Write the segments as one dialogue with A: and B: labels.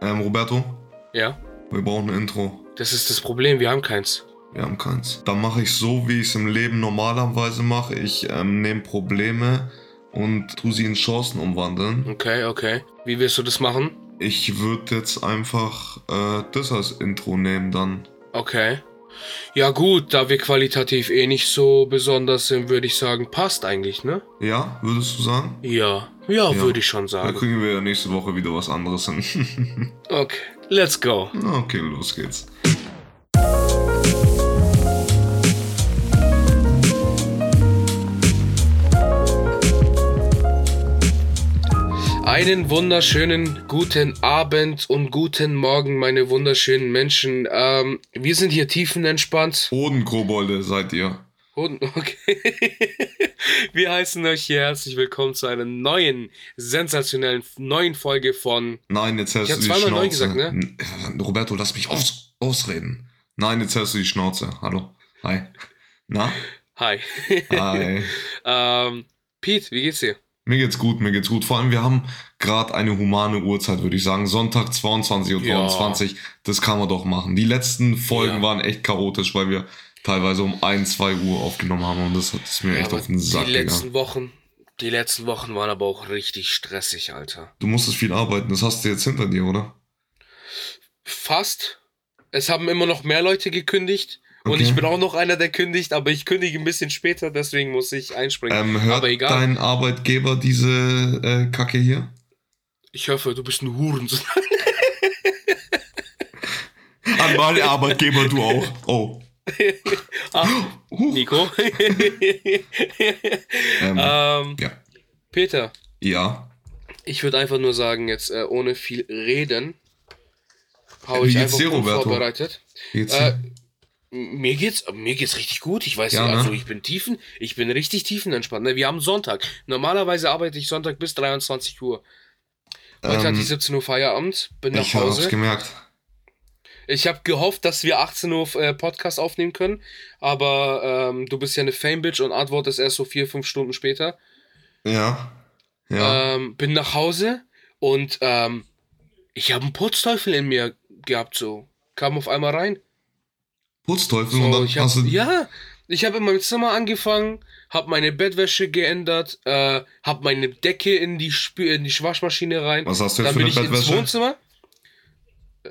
A: Ähm, Roberto,
B: Ja?
A: wir brauchen ein Intro.
B: Das ist das Problem, wir haben keins.
A: Wir haben keins. Dann mache ich so, wie ich es im Leben normalerweise mache. Ich ähm, nehme Probleme und tu sie in Chancen umwandeln.
B: Okay, okay. Wie willst du das machen?
A: Ich würde jetzt einfach äh, das als Intro nehmen dann.
B: Okay. Ja gut, da wir qualitativ eh nicht so besonders sind, würde ich sagen, passt eigentlich, ne?
A: Ja, würdest du sagen?
B: Ja. Ja,
A: Ja.
B: würde ich schon
A: Dann
B: sagen.
A: kriegen wir ja nächste Woche wieder was anderes hin.
B: Okay, let's go.
A: okay, los geht's.
B: Einen wunderschönen guten Abend und guten Morgen, meine wunderschönen Menschen. Ähm, wir sind hier tiefenentspannt.
A: Bodenkobolde seid ihr.
B: Und, okay. wir heißen euch hier herzlich willkommen zu einer neuen, sensationellen, neuen Folge von
A: Nein, jetzt hältst
B: Ich hab
A: du die
B: zweimal
A: Schnauze.
B: neu gesagt, ne?
A: Roberto, lass mich aus ausreden. Nein, jetzt hältst du die Schnauze. Hallo. Hi. Na?
B: Hi.
A: Hi.
B: ähm, Pete, wie geht's dir?
A: mir geht's gut, mir geht's gut. Vor allem, wir haben gerade eine humane Uhrzeit, würde ich sagen. Sonntag 22.22 Uhr.
B: Ja.
A: 22. Das kann man doch machen. Die letzten Folgen
B: Ja.
A: waren echt chaotisch, weil wir teilweise um 1, 2 Uhr aufgenommen haben und das hat es mir echt
B: aber
A: auf den Sack
B: die
A: gegangen.
B: letzten Wochen, die letzten Wochen waren aber auch richtig stressig, Alter.
A: Du musstest viel arbeiten, das hast du jetzt hinter dir, oder?
B: Fast. Es haben immer noch mehr Leute gekündigt. Und
A: Okay.
B: ich bin auch noch einer, der kündigt, aber ich kündige ein bisschen später, deswegen muss ich einspringen.
A: Ähm, hört
B: aber egal.
A: dein Arbeitgeber diese äh, Kacke hier?
B: Ich hoffe, du bist ein Hurensohn.
A: An meine Arbeitgeber, du auch. Oh.
B: ah. Nico.
A: Ähm,
B: ähm,
A: ja.
B: Peter,
A: Ja.
B: ich würde einfach nur sagen, jetzt äh, ohne viel reden, hau
A: Wie
B: ich
A: geht's
B: einfach
A: dir,
B: vorbereitet.
A: Jetzt.
B: Äh, mir geht's, mir geht's richtig gut. Ich weiß
A: Ja,
B: nicht,
A: ne?
B: also ich bin tiefen, ich bin richtig tiefenentspannt. Ne? Wir haben Sonntag. Normalerweise arbeite ich Sonntag bis 23 Uhr. Heute
A: Ähm,
B: hatte ich 17 Uhr Feierabend, bin nach
A: ich hab's
B: Hause.
A: gemerkt.
B: Ich habe gehofft, dass wir 18 Uhr äh, Podcast aufnehmen können, aber ähm, du bist ja eine Fame-Bitch und antwortest erst so vier, fünf Stunden später.
A: Ja. Ja.
B: Ähm, bin nach Hause und ähm, ich habe einen Putzteufel in mir gehabt, so. Kam auf einmal rein.
A: Putzteufel und
B: So,
A: dann
B: ich hab,
A: hast du.
B: ja, ich habe in meinem Zimmer angefangen, habe meine Bettwäsche geändert, äh, habe meine Decke in die, Spü in die Waschmaschine rein.
A: Was hast du jetzt
B: Dann
A: für
B: bin
A: eine
B: ich ins
A: Bettwäsche?
B: Wohnzimmer.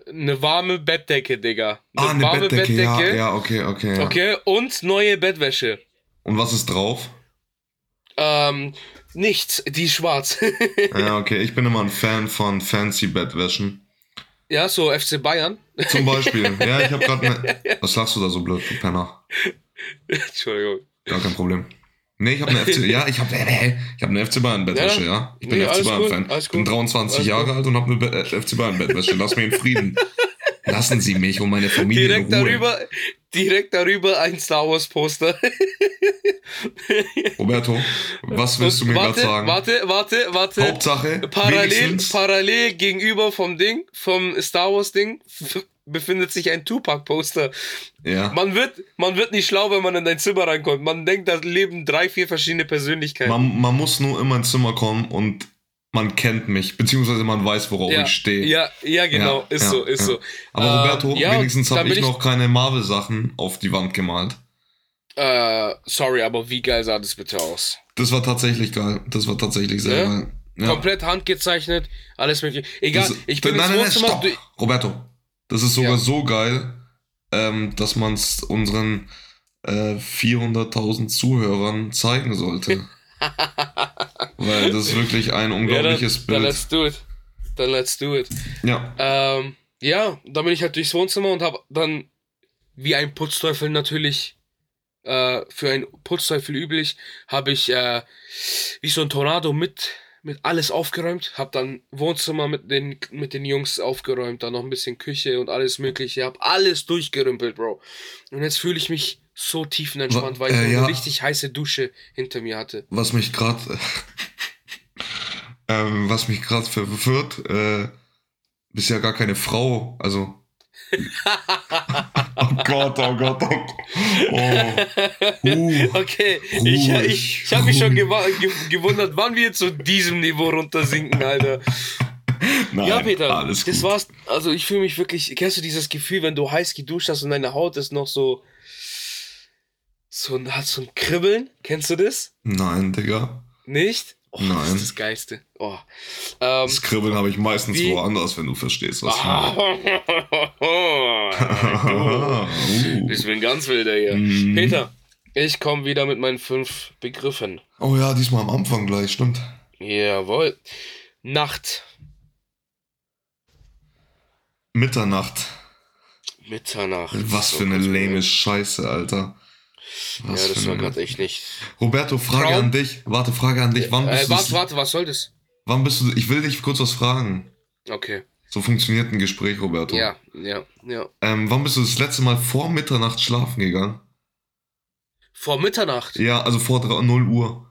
B: Eine warme Bettdecke, Digga.
A: Ah, eine
B: warme
A: Bettdecke. Ja, ja, okay, okay. Ja.
B: Okay, und neue Bettwäsche.
A: Und was ist drauf?
B: Ähm, nichts, die ist schwarz.
A: ja, okay. Ich bin immer ein Fan von fancy Bettwäschen.
B: ja, so FC Bayern.
A: Zum Beispiel. ja, ich habe gerade eine. Was lachst du da so blöd, du Penner?
B: Entschuldigung.
A: Gar kein Problem. Nee, ich habe eine FC. Ja, ich habe ich hab eine FC Bayern Bettwäsche, ja.
B: Ja.
A: Ich bin
B: Nee,
A: FC Bayern Fan. Ich bin
B: gut.
A: 23
B: Alles
A: Jahre
B: gut.
A: alt und habe eine Be äh, FC Bayern Bettwäsche. Lass mich in Frieden. Lassen Sie mich und meine Familie
B: Direkt
A: in Ruhe.
B: darüber, direkt darüber ein Star Wars Poster.
A: Roberto, was willst du mir gerade sagen?
B: Warte, warte, warte.
A: Hauptsache,
B: Parallel,
A: wenigstens,
B: parallel gegenüber vom Ding, vom Star Wars Ding, befindet sich ein Tupac-Poster.
A: ja,
B: Man wird, man wird nicht schlau, wenn man in dein Zimmer reinkommt. Man denkt, da leben drei, vier verschiedene Persönlichkeiten.
A: man, man muss nur in mein Zimmer kommen und man kennt mich, beziehungsweise man weiß, worauf
B: ja,
A: ich stehe.
B: ja, ja, genau,
A: Ja,
B: ist
A: ja,
B: so, ist so.
A: Aber
B: Ähm,
A: Roberto,
B: ja,
A: wenigstens habe ich
B: ich-
A: noch keine Marvel-Sachen auf die Wand gemalt.
B: Äh, sorry, aber wie geil sah das bitte aus?
A: Das war tatsächlich geil. Das war tatsächlich sehr geil.
B: Komplett handgezeichnet, alles mögliche. Egal,
A: Das-
B: ich bin
A: nein, nein, nein, stopp. Roberto, das ist sogar
B: Ja.
A: so geil, ähm, dass man es unseren äh, 400.000 Zuhörern zeigen sollte. Weil das ist wirklich ein
B: ja,
A: unglaubliches
B: dann, dann
A: Bild.
B: let's do it. Dann let's do it.
A: Ja,
B: Ähm, ja, dann bin ich halt durchs Wohnzimmer und habe dann wie ein Putzteufel natürlich äh, für einen Putzteufel üblich, habe ich äh, wie so ein Tornado mit mit alles aufgeräumt, habe dann Wohnzimmer mit den mit den Jungs aufgeräumt, dann noch ein bisschen Küche und alles mögliche, habe alles durchgerümpelt, Bro. Und jetzt fühle ich mich so tiefenentspannt,
A: Wa-
B: weil ich
A: äh,
B: noch
A: ja.
B: eine richtig heiße Dusche hinter mir hatte.
A: was mich gerade ähm, was mich gerade verwirrt, äh, bist ja gar keine Frau, also oh Gott, oh Gott, oh Gott. Oh. Uh.
B: Okay, ich,
A: Ruhig,
B: ich, ich habe mich schon
A: ruhig.
B: gewa ge gewundert, wann wir zu diesem Niveau runtersinken, Alter.
A: Nein,
B: ja, Peter,
A: alles
B: das
A: gut.
B: war's. Also ich fühle mich wirklich. Kennst du dieses Gefühl, wenn du heiß geduscht hast und deine Haut ist noch so. So hat so ein Kribbeln? Kennst du das?
A: Nein, Digga.
B: Nicht? Oh, Das
A: Nein.
B: ist das Geiste. Oh. Ähm,
A: Das Kribbeln habe ich meistens
B: Wie-
A: woanders, wenn du verstehst, was ich meine.
B: du,
A: Uh.
B: ich bin ganz wilder hier.
A: Mhm.
B: Peter, ich komme wieder mit meinen fünf Begriffen.
A: Oh ja, diesmal am Anfang gleich, stimmt.
B: Jawohl. Nacht,
A: Mitternacht.
B: Mitternacht.
A: Was für eine lame Scheiße, Alter. Was
B: Ja, das war gerade echt nicht.
A: Roberto, Frage
B: Traum?
A: an dich. Warte, Frage an dich. Wann bist,
B: Äh,
A: du,
B: warte, warte, was soll das?
A: wann bist du. Ich will dich kurz was fragen.
B: Okay.
A: So funktioniert ein Gespräch, Roberto.
B: Ja, ja, ja.
A: Ähm, wann bist du das letzte Mal vor Mitternacht schlafen gegangen?
B: Vor Mitternacht.
A: Ja, also vor 3 0 Uhr.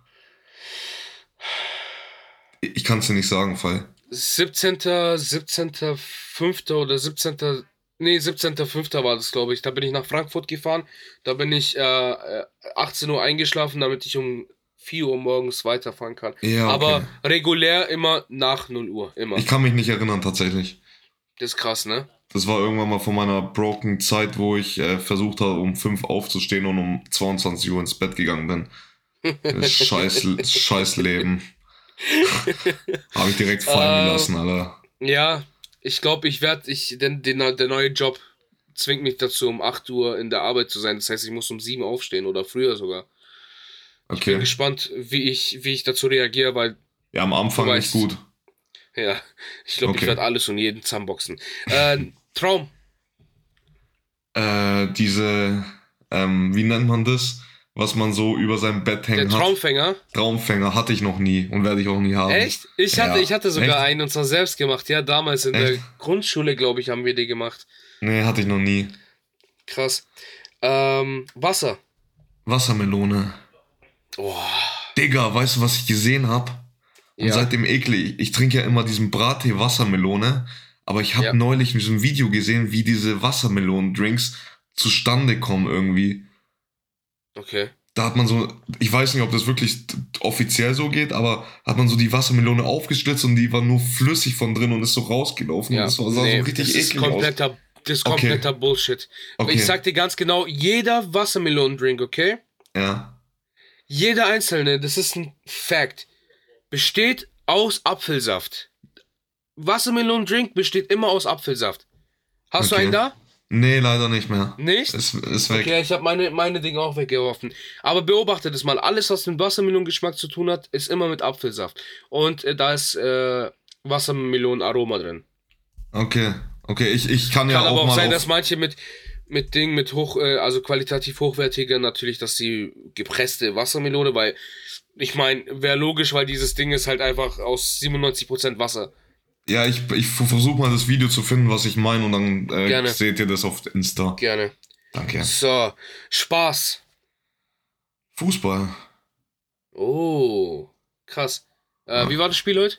A: Ich kann es dir nicht sagen, Fall.
B: 17. 17. 5. oder 17. Nee, 17.5. war das, glaube ich. Da bin ich nach Frankfurt gefahren. Da bin ich äh, äh, 18 Uhr eingeschlafen, damit ich um 4 Uhr morgens weiterfahren kann.
A: Ja, okay.
B: Aber regulär immer nach 0 Uhr. Immer.
A: Ich kann mich nicht erinnern, tatsächlich.
B: Das ist krass, ne?
A: Das war irgendwann mal von meiner broken Zeit, wo ich äh, versucht habe, um 5 aufzustehen und um 22 Uhr ins Bett gegangen bin. Das Scheiß, scheiß Leben. habe ich direkt fallen
B: Äh,
A: gelassen, Alter.
B: Ja, ich glaube, ich werde, ich, denn den, der neue Job zwingt mich dazu, um 8 Uhr in der Arbeit zu sein. Das heißt, ich muss um 7 aufstehen oder früher sogar. Ich bin
A: Okay.
B: gespannt, wie ich, wie ich dazu reagiere, weil,
A: Ja, am Anfang
B: Du
A: nicht
B: weißt-
A: gut.
B: ja, ich glaube, ich
A: Okay.
B: werde alles und jeden zusammenboxen. Äh, Traum.
A: Äh, diese, ähm, wie nennt man das? Was man so über sein Bett
B: Der
A: hängen hat.
B: Traumfänger.
A: Traumfänger hatte ich noch nie und werde ich auch nie haben.
B: Echt? Ich hatte,
A: Ja.
B: ich hatte sogar
A: Echt?
B: einen und zwar selbst gemacht. Ja, damals in der
A: Echt?
B: Grundschule, glaube ich, haben wir die gemacht.
A: Nee, hatte ich noch nie.
B: Krass. Ähm, Wasser.
A: Wassermelone.
B: Oh,
A: Digga, weißt du, was ich gesehen habe? Und
B: Ja.
A: seitdem eklig. Ich trinke ja immer diesen Brattee Wassermelone, aber ich habe
B: Ja.
A: neulich in diesem Video gesehen, wie diese Wassermelonen-Drinks zustande kommen irgendwie.
B: Okay.
A: Da hat man so, ich weiß nicht, ob das wirklich offiziell so geht, aber hat man so die Wassermelone aufgeschlitzt und die war nur flüssig von drin und ist so rausgelaufen.
B: Ja,
A: und das war, sah
B: nee,
A: so richtig
B: das ist
A: eklig aus.
B: kompletter, das ist
A: Okay.
B: kompletter Bullshit.
A: Okay.
B: Ich sag dir ganz genau, jeder Wassermelonendrink, okay?
A: Ja.
B: Jeder einzelne, das ist ein Fact, besteht aus Apfelsaft. Wassermelonendrink besteht immer aus Apfelsaft. Hast du
A: Okay.
B: einen da?
A: Nee, leider nicht mehr.
B: Nicht?
A: Ist, ist weg.
B: Okay, ich habe meine, meine Dinge auch weggeworfen. Aber beobachte das mal. Alles, was mit Wassermelonengeschmack zu tun hat, ist immer mit Apfelsaft. Und äh, da ist äh, Wassermelonenaroma drin.
A: Okay. Okay, ich, ich kann ja
B: Kann aber
A: auch
B: auch sein, dass manche mit, mit Dingen, mit hoch, äh, also qualitativ hochwertiger natürlich, dass die gepresste Wassermelone, weil ich meine, wäre logisch, weil dieses Ding ist halt einfach aus 97% Wasser.
A: Ja, ich, ich versuche mal das Video zu finden, was ich meine, und dann äh,
B: Gerne.
A: seht ihr das auf Insta.
B: Gerne.
A: Danke.
B: So, Spaß.
A: Fußball.
B: Oh, krass. Äh, Wie war das Spiel heute?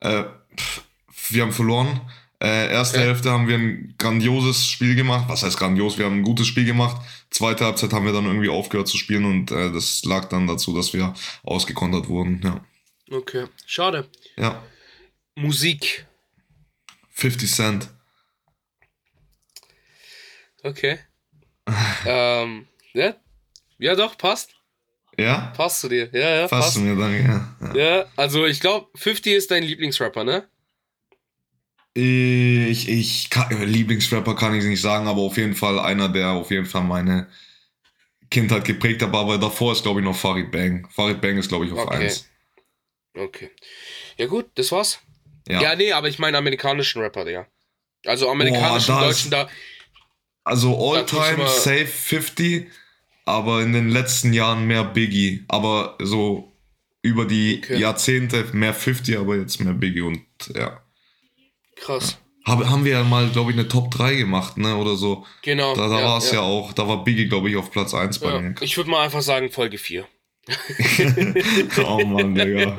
A: Äh, pff, wir haben verloren. Äh, erste
B: Okay.
A: Hälfte haben wir ein grandioses Spiel gemacht. Was heißt grandios? Wir haben ein gutes Spiel gemacht. Zweite Halbzeit haben wir dann irgendwie aufgehört zu spielen und äh, das lag dann dazu, dass wir ausgekontert wurden. Ja.
B: Okay, schade.
A: Ja.
B: Musik.
A: 50 Cent.
B: Okay. ähm, ja? Ja, doch, passt.
A: Ja?
B: Passt zu dir. Ja, ja,
A: Passt
B: passt.
A: zu mir dann, ja. ja.
B: Ja, also ich glaube, 50 ist dein Lieblingsrapper, ne?
A: Ich, ich kann, Lieblingsrapper kann ich nicht sagen, aber auf jeden Fall einer, der auf jeden Fall meine Kindheit geprägt hat. Aber davor ist, glaube ich, noch Farid Bang. Farid Bang ist, glaube ich, auf
B: Okay.
A: 1.
B: Okay. Ja, gut, das war's.
A: Ja.
B: Ja, nee, aber ich meine amerikanischen Rapper, ja. Also amerikanischen,
A: Boah,
B: deutschen, da.
A: Also All-Time Safe 50, aber in den letzten Jahren mehr Biggie. Aber so über die
B: Okay.
A: Jahrzehnte mehr 50, aber jetzt mehr Biggie und ja.
B: Krass.
A: Hab, haben wir ja mal, glaube ich, eine Top 3 gemacht, ne? Oder so.
B: Genau.
A: Da, da war es ja. auch, da war Biggie, glaube ich, auf Platz 1 bei
B: ja.
A: mir.
B: Ich würde mal einfach sagen, Folge 4.
A: oh Mann, Digga.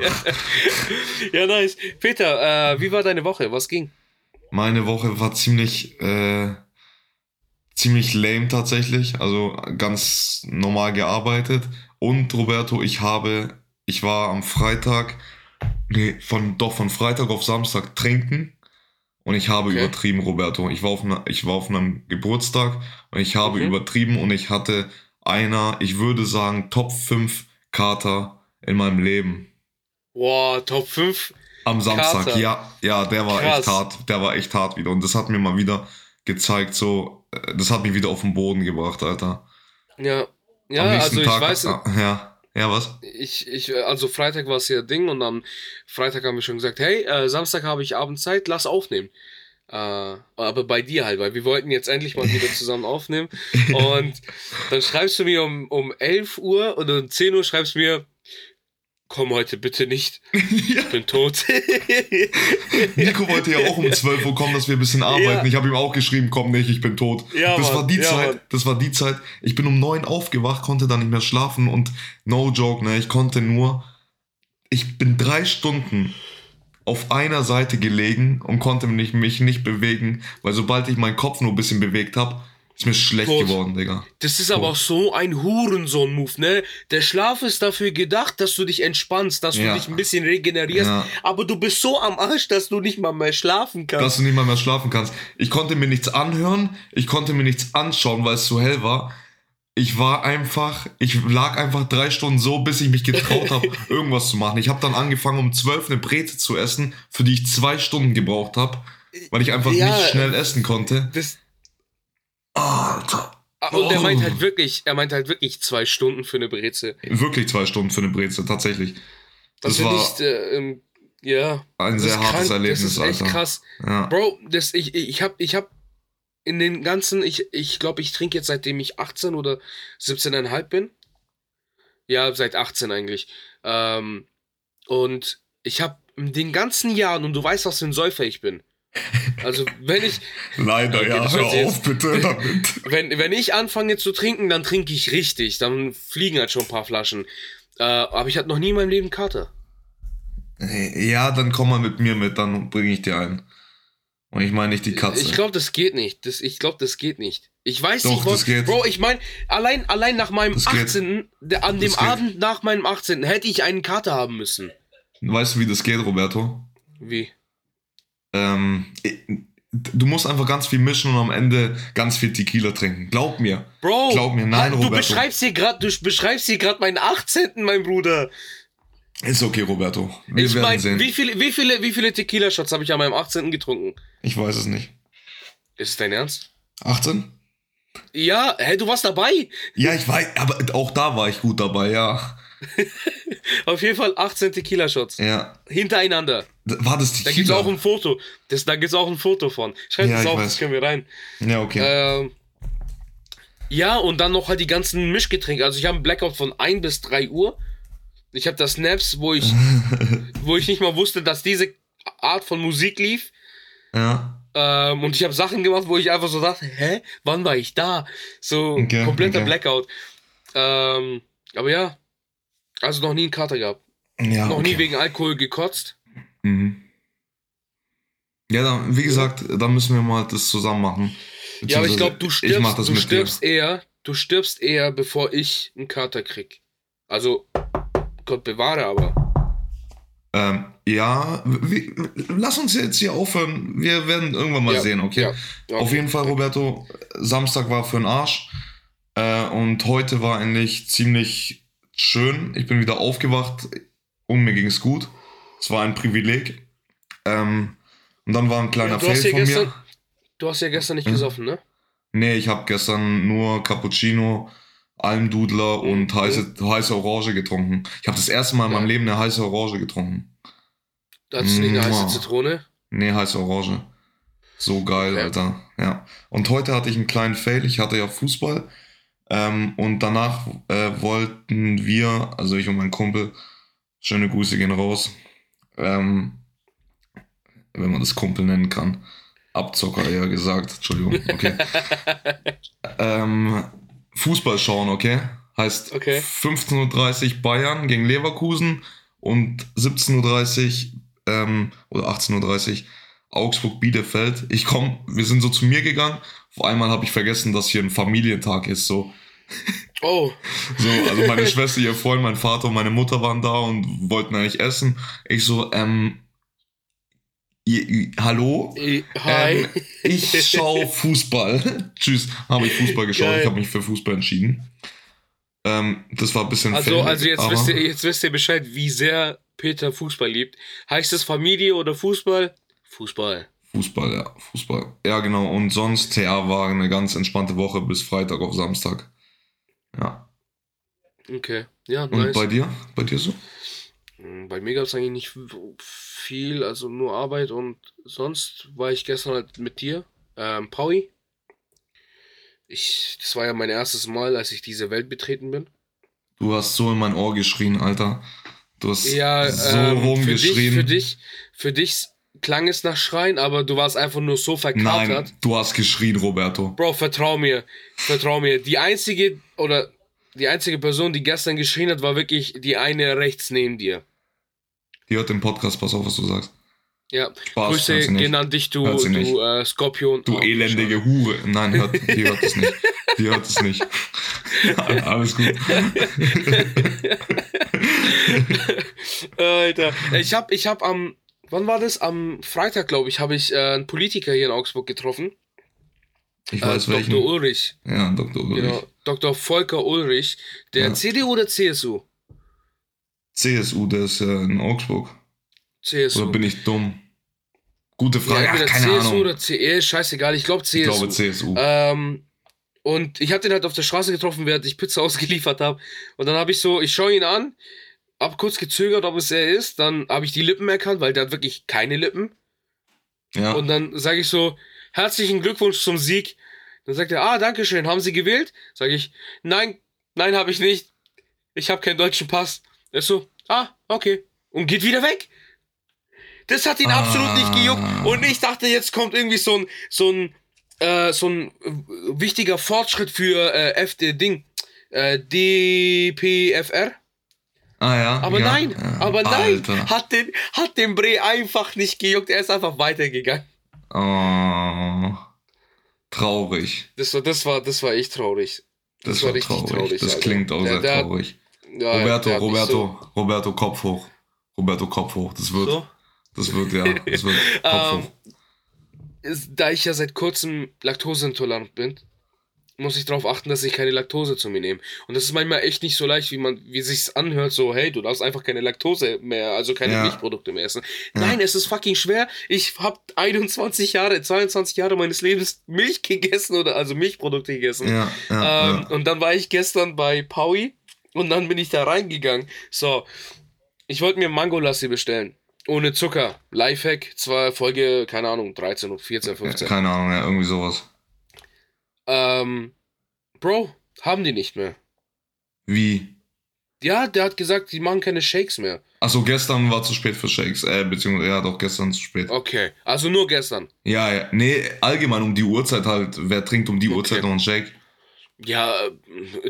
B: Ja, nice. Peter, äh, wie war deine Woche? Was ging?
A: Meine Woche war ziemlich, äh, ziemlich lame tatsächlich. Also ganz normal gearbeitet. Und Roberto, ich habe, ich war am Freitag Nee, von, doch von Freitag auf Samstag trinken. Und ich habe
B: Okay.
A: übertrieben, Roberto. Ich war, auf einer, ich war auf einem Geburtstag und ich habe
B: Mhm.
A: übertrieben und ich hatte einer, ich würde sagen, Top 5 Kater in meinem Leben.
B: Boah, Top 5.
A: Am Samstag,
B: Kater.
A: ja, ja, der war
B: Krass.
A: echt hart. Der war echt hart wieder. Und das hat mir mal wieder gezeigt, so, äh, das hat mich wieder auf den Boden gebracht, Alter.
B: Ja. Ja, also ich
A: Tag,
B: weiß,
A: ah, Ja, ja, was?
B: ich, ich, also Freitag war es ja Ding und am Freitag haben wir schon gesagt, hey, äh, Samstag habe ich Abendzeit, lass aufnehmen. Äh, aber bei dir halt, weil wir wollten jetzt endlich mal wieder zusammen aufnehmen. Und dann schreibst du mir um, um 11 Uhr und um 10 Uhr schreibst du mir, komm heute bitte nicht, ich bin tot.
A: Nico wollte ja auch um 12 Uhr kommen, dass wir ein bisschen arbeiten.
B: Ja.
A: Ich habe ihm auch geschrieben, komm nicht, ich bin tot.
B: Ja,
A: das
B: Mann,
A: war die
B: ja,
A: Zeit,
B: Mann.
A: das war die Zeit. Ich bin um 9 aufgewacht, konnte dann nicht mehr schlafen und no joke, ne, ich konnte nur, ich bin drei Stunden auf einer Seite gelegen und konnte mich, mich nicht bewegen, weil sobald ich meinen Kopf nur ein bisschen bewegt habe, ist mir schlecht
B: Tot.
A: geworden, Digga.
B: Das ist aber auch so ein Hurensohn-Move, ne? Der Schlaf ist dafür gedacht, dass du dich entspannst, dass
A: Ja.
B: du dich ein bisschen regenerierst,
A: Ja.
B: aber du bist so am Arsch, dass du nicht mal mehr schlafen kannst.
A: dass du nicht mal mehr schlafen kannst. Ich konnte mir nichts anhören, ich konnte mir nichts anschauen, weil es zu hell war. Ich war einfach, ich lag einfach drei Stunden so, bis ich mich getraut habe, irgendwas zu machen. Ich habe dann angefangen, um zwölf eine Breze zu essen, für die ich zwei Stunden gebraucht habe, weil ich einfach
B: Ja.
A: nicht schnell essen konnte.
B: das,
A: Alter.
B: Ah, und er
A: Oh.
B: meint halt wirklich, er meint halt wirklich zwei Stunden für eine Breze.
A: Wirklich zwei Stunden für eine Breze, tatsächlich.
B: Das,
A: Das war
B: nicht, äh, ähm, ja.
A: ein sehr hartes
B: krank,
A: Erlebnis,
B: Das ist echt
A: Alter.
B: krass.
A: Ja.
B: Bro, das, ich, ich hab, ich hab in den ganzen, ich, ich glaube, ich trinke jetzt seitdem ich 18 oder 17,5 bin. Ja, seit 18 eigentlich. Ähm, und ich habe in den ganzen Jahren, und du weißt, was für ein Säufer ich bin. Also, wenn ich,
A: Leider,
B: Okay,
A: ja, hör
B: sich jetzt-
A: auf, bitte damit.
B: wenn, wenn ich anfange zu trinken, dann trinke ich richtig. Dann fliegen halt schon ein paar Flaschen. Äh, aber ich hatte noch nie in meinem Leben Kater.
A: Ja, dann komm mal mit mir mit, dann bringe ich dir einen. Und ich meine nicht die Katze.
B: Ich glaube, das geht nicht. Das, ich glaube, das geht nicht. Ich weiß
A: Doch,
B: nicht, was.
A: das geht.
B: Bro, ich meine, allein, allein nach meinem
A: Das geht.
B: 18. Der, an dem
A: Das geht.
B: Abend nach meinem 18. hätte ich einen Kater haben müssen.
A: Weißt du, wie das geht, Roberto?
B: Wie?
A: Ähm, du musst einfach ganz viel mischen und am Ende ganz viel Tequila trinken. Glaub mir.
B: Bro,
A: Glaub mir, nein,
B: du
A: Roberto.
B: beschreibst hier gerade, du beschreibst hier gerade meinen 18. mein Bruder.
A: Ist okay, Roberto. Wir
B: ich
A: werden
B: meine,
A: sehen.
B: wie viele, wie viele, wie viele Tequila-Shots habe ich an meinem 18. getrunken?
A: Ich weiß es nicht.
B: Ist es dein Ernst?
A: 18?
B: Ja, hä, du warst dabei.
A: Ja, ich weiß, aber auch da war ich gut dabei, ja.
B: Auf jeden Fall 18 Tequila-Shots.
A: Ja.
B: Hintereinander.
A: War das Tequila?
B: Da gibt's auch ein Foto. Das, da gibt's auch ein Foto von. Schreib
A: Ja,
B: das auf,
A: weiß.
B: das können wir rein.
A: Ja, okay.
B: Ähm, ja, und dann noch halt die ganzen Mischgetränke. Also ich habe einen Blackout von 1 bis 3 Uhr. Ich habe das Snaps, wo ich, wo ich nicht mal wusste, dass diese Art von Musik lief.
A: ja.
B: Ähm, und ich habe Sachen gemacht, wo ich einfach so dachte, hä, wann war ich da? So
A: Okay,
B: kompletter
A: okay.
B: Blackout. Ähm, aber ja, also noch nie einen Kater gehabt.
A: Ja,
B: noch
A: okay.
B: nie wegen Alkohol gekotzt.
A: Mhm. Ja, dann, wie gesagt, dann müssen wir mal das zusammen machen.
B: Ja, aber ich glaube, du stirbst, du stirbst eher, du stirbst eher, bevor ich einen Kater krieg. Also, Gott bewahre, aber.
A: Ähm, ja, wie, lass uns jetzt hier aufhören. Wir werden irgendwann mal
B: Ja,
A: sehen, okay?
B: ja, ja,
A: Auf
B: okay.
A: jeden Fall, Roberto, Samstag war für den Arsch. Äh, und heute war eigentlich ziemlich schön. Ich bin wieder aufgewacht und mir ging es gut. Es war ein Privileg. Ähm, und dann war ein kleiner Fail von
B: gestern-
A: mir.
B: Du hast ja gestern nicht
A: Hm?
B: gesoffen, ne?
A: Nee, ich habe gestern nur Cappuccino, Almdudler und
B: Mhm.
A: heiße, heiße Orange getrunken. Ich habe das erste Mal in meinem Leben eine heiße Orange getrunken.
B: Da hattest du nicht eine heiße. Zitrone.
A: Nee, heiße Orange. So geil,
B: Okay.
A: Alter. Ja. Und heute hatte ich einen kleinen Fail. Ich hatte ja Fußball. Ähm, und danach äh, wollten wir, also ich und mein Kumpel, schöne Grüße gehen raus. Ähm, wenn man das Kumpel nennen kann. Abzocker eher gesagt. Entschuldigung. Okay. ähm, Fußball schauen, okay? Heißt
B: Okay.
A: 15.30 Uhr Bayern gegen Leverkusen und 17.30 Uhr ähm, oder 18.30 Uhr Augsburg-Bielefeld. Ich komme, wir sind so zu mir gegangen. Auf einmal habe ich vergessen, dass hier ein Familientag ist. So.
B: Oh.
A: So, also meine Schwester, ihr Freund, mein Vater und meine Mutter waren da und wollten eigentlich essen. Ich so, ähm, hallo?
B: I- Hi.
A: Ähm, ich schaue Fußball. Tschüss, habe ich Fußball geschaut.
B: Geil.
A: Ich habe mich für Fußball entschieden. Ähm, das war ein bisschen
B: Also,
A: fällig,
B: also jetzt, wisst ihr, jetzt wisst ihr Bescheid, wie sehr Peter Fußball liebt. Heißt es Familie oder Fußball? Fußball.
A: Fußball, ja, Fußball. Ja, genau. Und sonst, ja, war eine ganz entspannte Woche bis Freitag auf Samstag. Ja.
B: Okay. Ja,
A: Und
B: nice.
A: bei dir? Bei dir so?
B: Mm, Bei mir gab es eigentlich nicht viel, also nur Arbeit und sonst war ich gestern halt mit dir, ähm, Paui. Ich, das war ja mein erstes Mal, als ich diese Welt betreten bin.
A: Du hast so in mein Ohr geschrien, Alter. Du hast
B: Ja,
A: so
B: ähm, für dich,
A: rumgeschrien.
B: für dich, für dich klang es nach Schreien, aber du warst einfach nur so verkatert.
A: Nein, du hast geschrien, Roberto.
B: Bro, vertrau mir, vertrau mir. Die einzige oder die einzige Person, die gestern geschrien hat, war wirklich die eine rechts neben dir.
A: Die hört den Podcast, pass auf, was du sagst.
B: Ja,
A: Spaß,
B: Grüße gehen an dich, du, du äh, Skorpion.
A: Du
B: Oh,
A: elendige Hure. Nein, hört, die hört es nicht. Die hört es nicht. Alles gut.
B: Alter, ich hab, ich hab am, wann war das? Am Freitag, glaube ich, habe ich äh, einen Politiker hier in Augsburg getroffen.
A: Ich
B: Äh,
A: weiß welchen.
B: Dr. Ulrich.
A: Ja, Dr. Ulrich.
B: Genau, Dr. Volker Ulrich. Der
A: Ja.
B: CDU oder CSU?
A: CSU, der ist ja in Augsburg.
B: CSU.
A: Oder bin ich dumm? Gute
B: ja,
A: Frage. Ach,
B: entweder
A: keine
B: CSU
A: Ahnung.
B: oder CE, scheißegal, ich glaube CSU.
A: Ich glaube CSU.
B: Ähm, und ich habe den halt auf der Straße getroffen, während ich Pizza ausgeliefert habe. Und dann habe ich so, ich schaue ihn an, hab kurz gezögert, ob es er ist. Dann habe ich die Lippen erkannt, weil der hat wirklich keine Lippen.
A: ja.
B: Und dann sage ich so, herzlichen Glückwunsch zum Sieg. Dann sagt er, ah, danke schön, haben Sie gewählt? Sage ich, nein, nein, habe ich nicht. Ich habe keinen deutschen Pass. Er ist so, ah, okay. Und geht wieder weg. Das hat ihn
A: Ah.
B: absolut nicht gejuckt. Und ich dachte, jetzt kommt irgendwie so ein, so ein, äh, so ein wichtiger Fortschritt für äh, FD Ding. Äh, DPFR.
A: ah ja.
B: Aber
A: ja,
B: nein,
A: ja.
B: aber nein,
A: Alter.
B: hat den, hat den Bre einfach nicht gejuckt. Er ist einfach weitergegangen.
A: Oh, traurig.
B: Das war, das war, das war echt traurig.
A: Das, war traurig. Das
B: Alter.
A: klingt auch
B: Der-
A: sehr
B: der hat-
A: traurig.
B: ja,
A: Roberto,
B: hat mich
A: Roberto, Roberto, Kopf hoch. Roberto, Kopf hoch. Das wird,
B: So,
A: das wird, ja, das wird Kopf
B: Ähm,
A: hoch.
B: ist, da ich ja seit kurzem laktoseintolerant bin, muss ich darauf achten, dass ich keine Laktose zu mir nehme. Und das ist manchmal echt nicht so leicht, wie man, wie sich's anhört, so, hey, du darfst einfach keine Laktose mehr, also keine
A: Ja.
B: Milchprodukte mehr essen. Nein, es ist fucking schwer. Ich habe 21 Jahre, 22 Jahre meines Lebens Milch gegessen oder also Milchprodukte gegessen.
A: Ja, ja,
B: Ähm,
A: ja.
B: Und dann war ich gestern bei Paui und dann bin ich da reingegangen. So, ich wollte mir Mangolassi bestellen. Ohne Zucker. Lifehack, zwar Folge, keine Ahnung, 13 oder 14, 15.
A: Keine Ahnung, ja, irgendwie sowas.
B: Ähm, Bro, haben die nicht mehr.
A: Wie?
B: Ja, der hat gesagt, die machen keine Shakes mehr.
A: Achso, gestern war zu spät für Shakes. Äh, beziehungsweise, ja, doch, gestern zu spät.
B: Okay, also nur gestern.
A: Ja, ja. Nee, allgemein um die Uhrzeit halt. Wer trinkt um die
B: Okay.
A: Uhrzeit noch einen Shake?
B: Ja,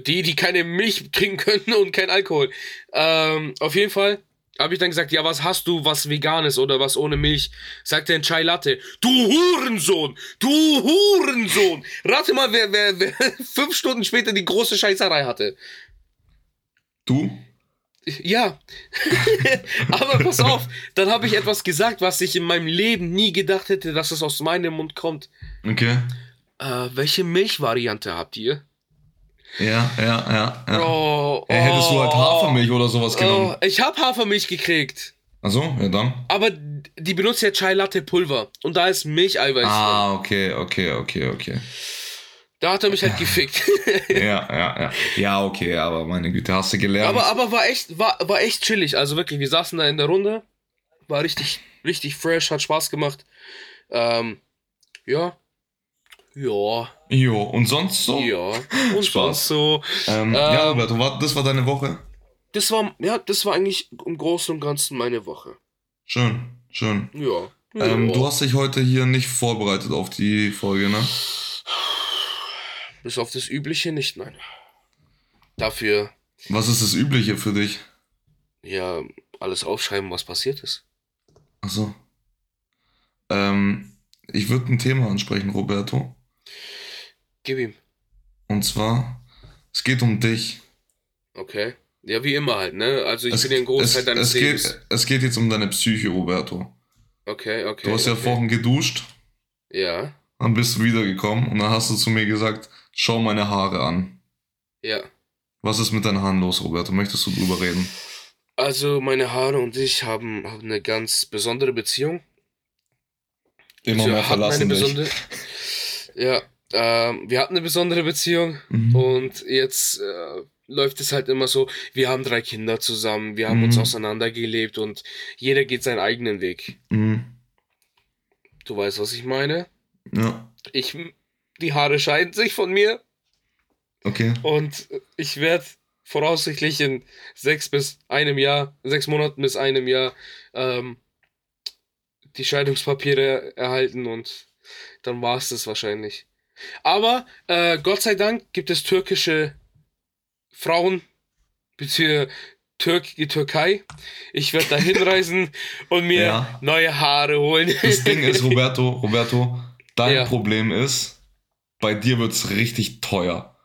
B: die, die keine Milch trinken können und kein Alkohol. Ähm, auf jeden Fall habe ich dann gesagt, ja, was hast du, was veganes oder was ohne Milch? Sagt er ein Chai Latte. Du Hurensohn! Du Hurensohn! Rate mal, wer, wer, wer fünf Stunden später die große Scheißerei hatte.
A: Du?
B: Ja. Aber pass auf, dann habe ich etwas gesagt, was ich in meinem Leben nie gedacht hätte, dass es aus meinem Mund kommt.
A: Okay.
B: Äh, welche Milchvariante habt ihr?
A: Ja, ja, ja. ja.
B: Oh,
A: Äh, hättest du halt
B: oh,
A: Hafermilch oder sowas genommen?
B: Oh, ich habe Hafermilch gekriegt.
A: Achso, ja dann.
B: Aber die benutzt ja Chai Latte Pulver. Und da ist Milcheiweiß drin.
A: Ah, okay, okay, okay, okay.
B: Da hat er mich halt gefickt.
A: Ja, ja, ja. Ja, okay, aber meine Güte, hast du gelernt.
B: aber aber war, echt, war, war echt chillig. Also wirklich, wir saßen da in der Runde. War richtig, richtig fresh, hat Spaß gemacht. Ähm, ja. Ja.
A: Jo, und sonst so?
B: Ja. Und
A: Spaß.
B: sonst so.
A: Ähm, ja, Roberto, war, das war deine Woche?
B: Das war, ja, das war eigentlich im Großen und Ganzen meine Woche.
A: Schön, schön.
B: Ja.
A: Ähm,
B: ja.
A: du hast dich heute hier nicht vorbereitet auf die Folge, ne?
B: Bis auf das Übliche nicht, nein. Dafür,
A: Was ist das Übliche für dich?
B: ja, alles aufschreiben, was passiert ist.
A: Achso. Ähm, ich würde ein Thema ansprechen, Roberto.
B: Gib ihm.
A: Und zwar Es geht um dich.
B: Okay. Ja, wie immer halt, ne? Also ich
A: Es,
B: bin ja ein Großteil
A: es,
B: deines
A: es,
B: Lebens.
A: geht, es geht jetzt um deine Psyche, Roberto.
B: Okay, okay.
A: Du hast ja
B: okay.
A: vorhin geduscht,
B: Ja,
A: dann bist du wiedergekommen und dann hast du zu mir gesagt, schau meine Haare an.
B: ja.
A: Was ist mit deinen Haaren los, Roberto? Möchtest du drüber reden?
B: Also meine Haare und ich haben, haben eine ganz besondere Beziehung.
A: Immer
B: Wir
A: mehr verlassen dich.
B: Ja, ähm, wir hatten eine besondere Beziehung
A: Mhm.
B: und jetzt äh, läuft es halt immer so, wir haben drei Kinder zusammen, wir haben uns
A: Mhm.
B: auseinandergelebt und jeder geht seinen eigenen Weg.
A: Mhm.
B: Du weißt, was ich meine?
A: Ja,
B: Ich, die Haare scheiden sich von mir
A: okay.
B: und ich werde voraussichtlich in sechs bis einem Jahr, sechs Monaten bis einem Jahr ähm, die Scheidungspapiere erhalten und dann war es das wahrscheinlich. Aber äh, Gott sei Dank gibt es türkische Frauen, beziehungsweise Türk, die Türkei. Ich werde da hinreisen und mir
A: Ja.
B: neue Haare holen.
A: Das Ding ist, Roberto, Roberto, dein
B: Ja.
A: Problem ist, bei dir wird es richtig teuer.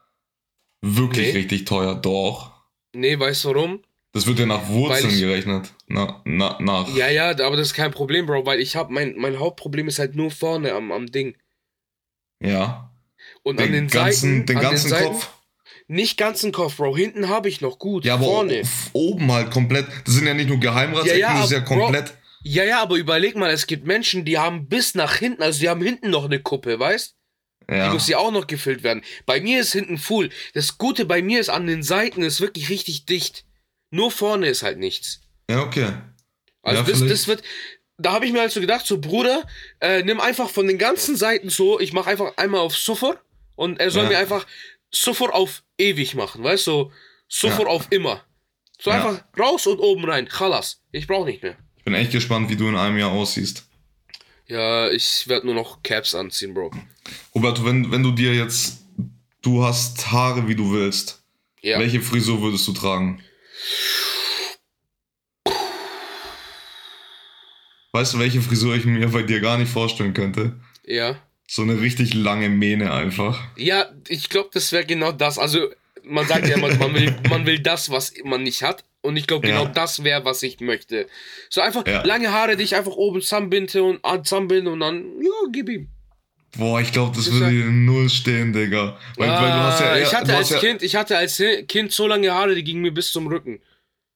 A: Wirklich
B: Okay.
A: richtig teuer, doch.
B: nee, weißt du warum?
A: Das wird ja nach Wurzeln
B: ich-
A: gerechnet. Na, na, nach.
B: Ja, ja, aber das ist kein Problem, Bro, weil ich habe mein, mein Hauptproblem ist halt nur vorne am, am Ding.
A: Ja.
B: Und
A: Den
B: an den
A: ganzen,
B: Seiten,
A: den
B: an
A: ganzen
B: den Seiten,
A: Kopf.
B: Nicht ganzen Kopf, Bro. Hinten habe ich noch gut.
A: Ja, aber
B: vorne.
A: oben halt komplett. Das sind ja nicht nur Geheimratsecken,
B: Ja, ja,
A: das ist ja
B: aber Bro-
A: komplett.
B: Ja, ja, aber überleg mal, es gibt Menschen, die haben bis nach hinten, also die haben hinten noch eine Kuppe, weißt? Die
A: Ja.
B: muss ja auch noch gefüllt werden. Bei mir ist hinten full. Das Gute bei mir ist an den Seiten ist wirklich richtig dicht. Nur vorne ist halt nichts.
A: ja, okay.
B: Also
A: Ja,
B: das, das wird. Da habe ich mir halt so gedacht, so Bruder, äh, nimm einfach von den ganzen Seiten so, ich mache einfach einmal auf Suffer und er soll
A: Ja.
B: mir einfach Suffer auf ewig machen, weißt du? So, Suffer
A: Ja.
B: auf immer. So
A: Ja.
B: einfach raus und oben rein. Chalas. Ich brauche nicht mehr.
A: Ich bin echt gespannt, wie du in einem Jahr aussiehst.
B: Ja, ich werde nur noch Caps anziehen, Bro.
A: Roberto, wenn, wenn du dir jetzt. Du hast Haare, wie du willst.
B: Ja.
A: Welche Frisur würdest du tragen? Weißt du, welche Frisur ich mir bei dir gar nicht vorstellen könnte?
B: Ja.
A: So eine richtig lange Mähne einfach.
B: Ja, ich glaube, das wäre genau das. Also, man sagt ja immer, man will, man will das, was man nicht hat. Und ich glaube, genau
A: Ja.
B: das wäre, was ich möchte. So einfach
A: Ja.
B: lange Haare, die ich einfach oben zusammenbinde und ah, zusammenbinde und dann, ja, gib ihm.
A: Boah, ich glaube, das
B: Das
A: würde dir null stehen, Digga. Weil, weil du hast ja
B: Ah,
A: eher,
B: ich hatte als Kind, ich hatte als Kind so lange Haare, die gingen mir bis zum Rücken.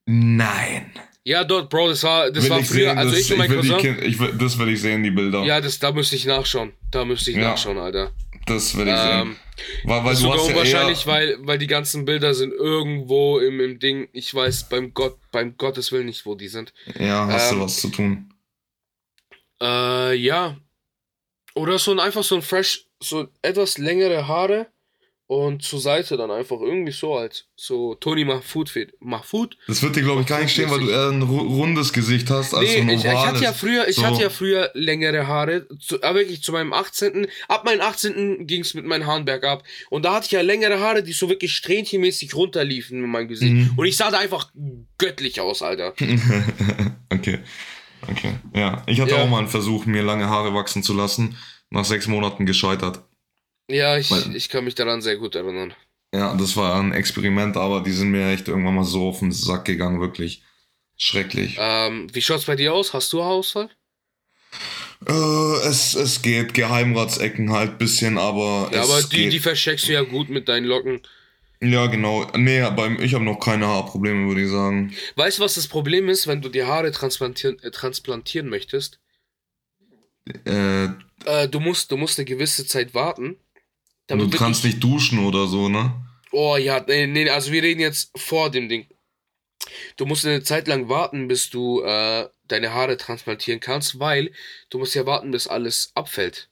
A: Nein.
B: Ja, dort, Bro, das war, das
A: Will
B: war
A: ich
B: früher,
A: sehen,
B: also
A: das,
B: ich und mein
A: will die
B: Cousin.
A: kind, ich will, das will ich sehen, die Bilder.
B: Ja, das, da müsste ich nachschauen. Da müsste ich
A: Ja.
B: nachschauen, Alter.
A: Das will ich
B: Ähm,
A: sehen. Weil, weil
B: sogar
A: ja
B: unwahrscheinlich,
A: eher,
B: weil, weil die ganzen Bilder sind irgendwo im, im Ding. Ich weiß beim Gott, beim Gottes Willen nicht, wo die sind.
A: Ja, hast
B: ähm,
A: du was zu tun.
B: Äh, ja. Oder so ein einfach so ein fresh, so etwas längere Haare und zur Seite dann einfach irgendwie so als so Tony Mahfood fehlt. Mahfood?
A: Das wird dir, glaube ich, gar nicht stehen, weil du eher ein ru- rundes Gesicht hast als so ein
B: Nee, ich, ich
A: ovales.
B: hatte ja früher, ich
A: so.
B: hatte ja früher längere Haare, zu, aber wirklich zu meinem 18. Ab meinem 18. ging es mit meinen Haaren bergab. Und da hatte ich ja längere Haare, die so wirklich strähnchenmäßig runterliefen in meinem Gesicht.
A: Mhm.
B: Und ich sah da einfach göttlich aus, Alter.
A: okay. Okay. Ja, ich hatte
B: Ja.
A: auch mal einen Versuch, mir lange Haare wachsen zu lassen. Nach sechs Monaten gescheitert.
B: Ja, ich,
A: Weil-
B: ich kann mich daran sehr gut erinnern.
A: Ja, das war ein Experiment, aber die sind mir echt irgendwann mal so auf den Sack gegangen, wirklich. Schrecklich.
B: Ähm, wie schaut's bei dir aus? Hast du Haarausfall?
A: Äh, es, es geht, Geheimratsecken halt bisschen, aber.
B: Ja,
A: es
B: aber die,
A: geht.
B: die versteckst du ja gut mit deinen Locken.
A: Ja, genau. Nee, beim, ich habe noch keine Haarprobleme, würde ich sagen.
B: Weißt du, was das Problem ist, wenn du die Haare transplantieren, äh, transplantieren möchtest?
A: Äh,
B: Äh, du musst, du musst eine gewisse Zeit warten.
A: Du kannst nicht duschen oder so, ne?
B: Oh ja, nee, nee, also wir reden jetzt vor dem Ding. Du musst eine Zeit lang warten, bis du äh, deine Haare transplantieren kannst, weil du musst ja warten, bis alles abfällt.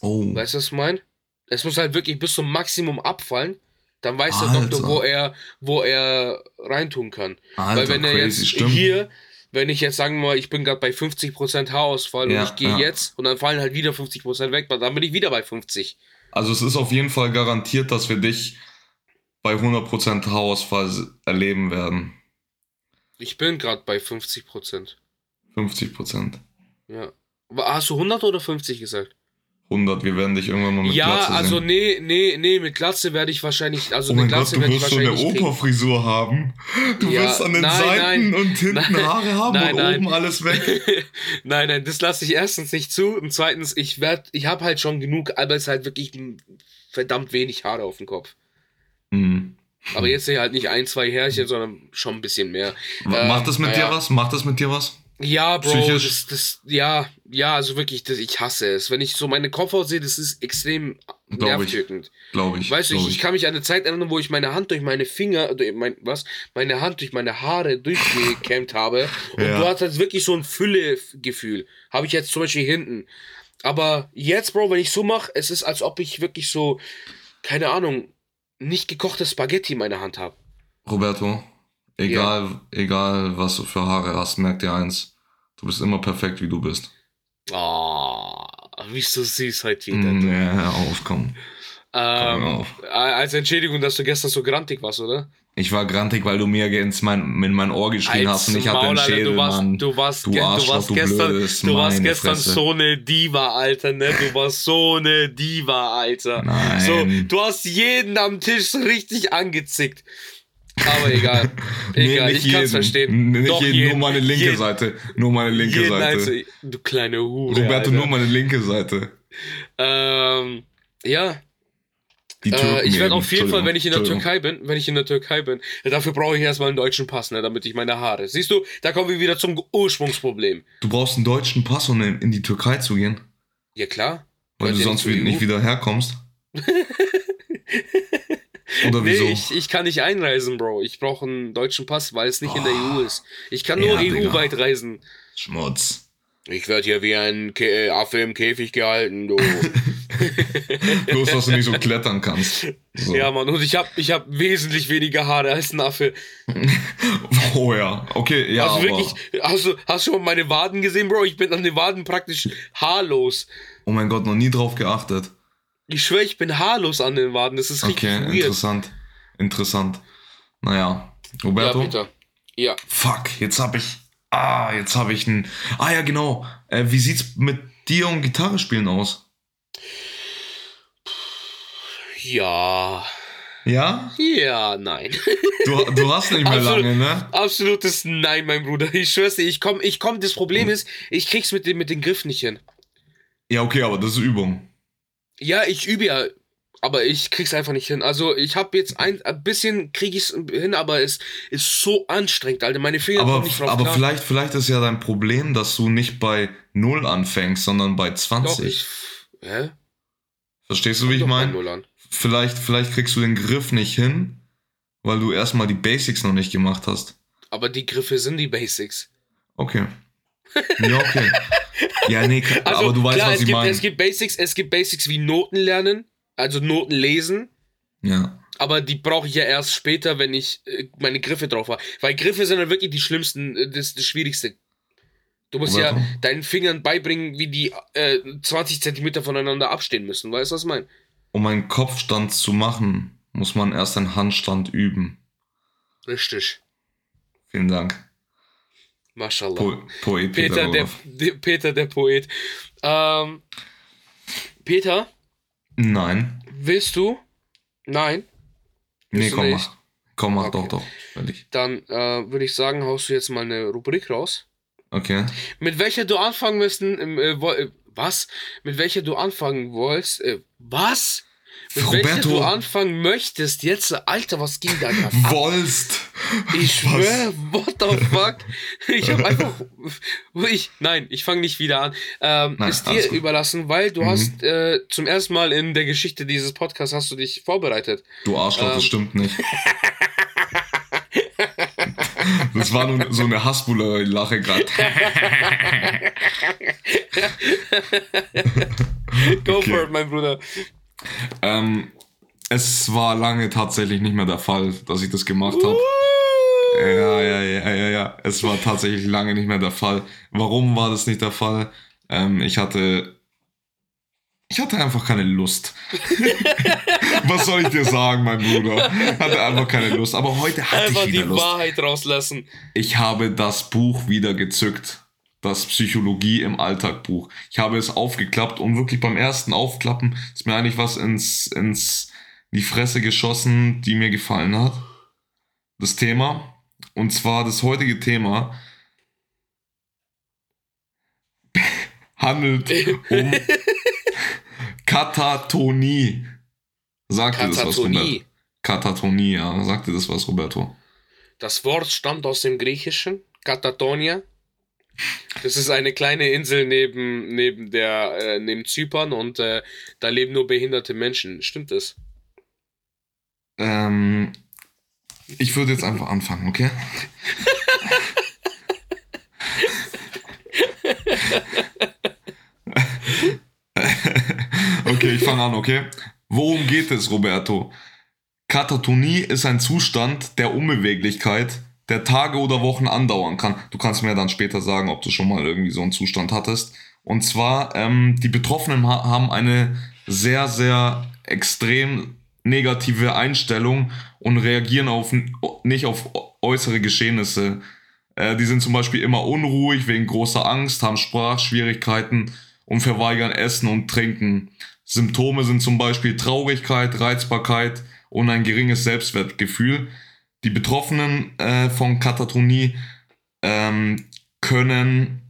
A: Oh.
B: Weißt du, was ich meine? Es muss halt wirklich bis zum Maximum abfallen. Dann weiß der
A: Alter.
B: Doktor, wo er, wo er reintun kann.
A: Alter,
B: Weil wenn er
A: crazy,
B: jetzt
A: stimmt.
B: hier, wenn ich jetzt sagen wir mal, ich bin gerade bei 50% Haarausfall
A: Ja,
B: und ich gehe
A: ja.
B: jetzt und dann fallen halt wieder 50% weg, dann bin ich wieder bei 50.
A: Also es ist auf jeden Fall garantiert, dass wir dich bei 100% Haarausfall erleben werden.
B: Ich bin gerade bei 50%.
A: 50%.
B: Ja. Hast du 100 oder 50 gesagt?
A: 100. Wir werden dich irgendwann mal mit
B: Ja,
A: Glatze
B: also
A: sehen.
B: nee, nee, nee, mit Glatze werde ich wahrscheinlich, also
A: Oh Gott,
B: Glatze
A: du
B: werde ich
A: wirst so eine
B: wahrscheinlich.
A: Opa-Frisur haben. Du
B: Ja,
A: wirst an den
B: nein,
A: Seiten
B: nein.
A: und hinten
B: Nein,
A: Haare haben
B: nein,
A: und
B: nein.
A: oben alles weg.
B: nein, nein, das lasse ich erstens nicht zu und zweitens, ich werde, ich habe halt schon genug, aber es ist halt wirklich verdammt wenig Haare auf dem Kopf.
A: Hm.
B: Aber jetzt sehe ich halt nicht ein, zwei Härchen, sondern schon ein bisschen mehr.
A: Ma-
B: Ähm,
A: Macht das mit
B: naja.
A: dir was? Macht das mit dir was?
B: Ja, Bro,
A: Psychisch?
B: das, das, ja, ja, also wirklich, das, ich hasse es. Wenn ich so meine Kopfhaut sehe, das ist extrem nervtötend.
A: Glaube ich.
B: Weißt du, ich, ich kann mich an eine Zeit erinnern, wo ich meine Hand durch meine Finger, mein, was, meine Hand durch meine Haare durchgekämmt habe. Und
A: Ja.
B: du hattest wirklich so ein Füllegefühl. Habe ich jetzt zum Beispiel hinten. Aber jetzt, Bro, wenn ich so mache, es ist, als ob ich wirklich so, keine Ahnung, nicht gekochte Spaghetti in meiner Hand habe.
A: Roberto, egal, egal was du für Haare hast, merk dir eins. Du bist immer perfekt, wie du bist.
B: Oh, wie so süß heute wieder.
A: Mm, ja, hör auf, komm.
B: Ähm,
A: auf.
B: als Entschädigung, dass du gestern so grantig warst, oder?
A: Ich war grantig, weil du mir ins mein, in mein Ohr geschrien hast und ich hatte
B: Maul,
A: einen
B: Alter,
A: Schädel,
B: du warst,
A: Mann.
B: du warst,
A: Du
B: ge- du
A: Arschloch,
B: warst
A: du
B: gestern,
A: blödes,
B: du warst gestern
A: Fresse.
B: so eine Diva, Alter, ne? Du warst so eine Diva, Alter.
A: Nein.
B: So, du hast jeden am Tisch richtig angezickt. Aber egal.
A: Nee,
B: egal,
A: nicht
B: ich kann's
A: jeden.
B: verstehen.
A: Nicht
B: Doch,
A: jeden, nur meine linke
B: jeden,
A: Seite. Nur meine linke
B: jeden
A: Seite.
B: Einzel- du kleine Hure.
A: Roberto,
B: Alter.
A: nur meine linke Seite.
B: Ähm, ja, Äh, ich werde auf jeden Fall, wenn ich in der. Türkei bin, wenn ich in der Türkei bin, ja, dafür brauche ich erstmal einen deutschen Pass, ne, damit ich meine Haare. Siehst du, da kommen wir wieder zum Ursprungsproblem.
A: Du brauchst einen deutschen Pass, um in die Türkei zu gehen,
B: Ja klar.
A: weil du sonst nicht wieder herkommst. Oder
B: Nee,
A: wieso?
B: ich, ich kann nicht einreisen, Bro. Ich brauche einen deutschen Pass, weil es nicht in der EU ist. Ich kann nur
A: Ja.
B: EU-weit reisen.
A: Schmutz.
B: Ich werde hier wie ein Kä Affe im Käfig gehalten, du.
A: Bloß, dass du nicht so klettern kannst. So.
B: ja, Mann, und ich habe ich hab wesentlich weniger Haare als ein Affe.
A: Oh ja, okay, ja,
B: also wirklich, hast du, hast du schon meine Waden gesehen, Bro? Ich bin an den Waden praktisch haarlos.
A: oh mein Gott, noch nie drauf geachtet.
B: Ich schwöre, ich bin haarlos an den Waden. Das ist richtig
A: Okay,
B: weird.
A: interessant. Interessant. Naja,
B: Ja,
A: Roberto?
B: Peter. Ja.
A: Fuck, jetzt hab ich. Ah, jetzt hab ich ein. Ah ja, genau. Äh, wie sieht's mit dir und Gitarre spielen aus?
B: Ja.
A: Ja?
B: Ja, nein.
A: Du, du hast nicht mehr
B: Absolut.
A: lange, ne?
B: Absolutes Nein, mein Bruder. Ich schwör's dir, ich komm, ich komm. Das Problem ist, ich krieg's mit dem, mit den Griff nicht hin.
A: Ja, okay, aber das ist Übung.
B: Ja, ich übe ja, aber ich krieg's einfach nicht hin. Also, ich habe jetzt ein, ein bisschen krieg ich's hin, aber es ist so anstrengend, Alter. Meine Finger
A: Aber,
B: nicht drauf
A: aber
B: klar.
A: vielleicht, vielleicht ist ja dein Problem, dass du nicht bei 0 anfängst, sondern bei 20.
B: Doch, ich. Hä?
A: Verstehst du, wie ich meine? Vielleicht, vielleicht kriegst du den Griff nicht hin, weil du erstmal die Basics noch nicht gemacht hast.
B: Aber die Griffe sind die Basics.
A: Okay. Ja, okay. ja, nee,
B: Also,
A: aber du weißt,
B: klar,
A: was ich meine.
B: es gibt Basics, es gibt Basics wie Noten lernen, also Noten lesen.
A: Ja.
B: Aber die brauche ich ja erst später, wenn ich äh, meine Griffe drauf habe. Weil Griffe sind dann wirklich die schlimmsten, äh, das, das Schwierigste. Du musst ja deinen Fingern beibringen, wie die äh, 20 Zentimeter voneinander abstehen müssen. Weißt du, was ich meine?
A: Um einen Kopfstand zu machen, muss man erst einen Handstand üben.
B: Richtig.
A: Vielen Dank.
B: Mashallah.
A: Po Poet Peter,
B: Peter, der, der, Peter, der Poet. Ähm, Peter,
A: Nein.
B: willst du? Nein.
A: Nee, komm,
B: nicht?
A: mach. Komm, mach
B: Okay.
A: doch, doch. Fertig.
B: Dann äh, würde ich sagen, haust du jetzt mal eine Rubrik raus.
A: Okay.
B: Mit welcher du anfangen müssen, äh, äh, was? Mit welcher du anfangen wolltest, äh, was? Mit
A: Roberto.
B: du anfangen möchtest, jetzt, Alter, was ging da gerade?
A: Wollst.
B: Ich schwöre, what the fuck? Ich hab einfach, ich, nein, ich fange nicht wieder an. Ähm,
A: Nein,
B: ist dir überlassen, weil du
A: Mhm.
B: hast äh, zum ersten Mal in der Geschichte dieses Podcasts hast du dich vorbereitet.
A: Du Arschloch, das
B: Ähm.
A: stimmt nicht. Das war nur so eine Hasbuller-Lache gerade.
B: Go
A: Okay.
B: for it, mein Bruder.
A: Ähm, es war lange tatsächlich nicht mehr der Fall, dass ich das gemacht habe. Ja, ja, ja, ja, ja. Es war tatsächlich lange nicht mehr der Fall. Warum war das nicht der Fall? Ähm, ich hatte. Ich hatte einfach keine Lust. Was soll ich dir sagen, mein Bruder? Hatte einfach keine Lust. Aber heute hatte
B: Einfach
A: ich wieder
B: die
A: Lust.
B: Wahrheit rauslassen.
A: Ich habe das Buch wieder gezückt. Das Psychologie im Alltag Buch. Ich habe es aufgeklappt und wirklich beim ersten Aufklappen ist mir eigentlich was ins, ins die Fresse geschossen, die mir gefallen hat. Das Thema. Und zwar das heutige Thema handelt um Katatonie. Sagt dir das was, Roberto? Katatonie, ja. Sagt dir das was, Roberto?
B: Das Wort stammt aus dem Griechischen, Katatonia. Das ist eine kleine Insel neben, neben, der, äh, neben Zypern und äh, da leben nur behinderte Menschen. Stimmt das?
A: Ähm, ich würde jetzt einfach anfangen, okay? okay, ich fange an, okay? Worum geht es, Roberto? Katatonie ist ein Zustand der Unbeweglichkeit, der Tage oder Wochen andauern kann. Du kannst mir dann später sagen, ob du schon mal irgendwie so einen Zustand hattest. Und zwar, ähm, die Betroffenen ha haben eine sehr, sehr extrem negative Einstellung und reagieren auf, nicht auf äußere Geschehnisse. Äh, die sind zum Beispiel immer unruhig wegen großer Angst, haben Sprachschwierigkeiten und verweigern Essen und Trinken. Symptome sind zum Beispiel Traurigkeit, Reizbarkeit und ein geringes Selbstwertgefühl. Die Betroffenen äh, von Katatonie ähm, können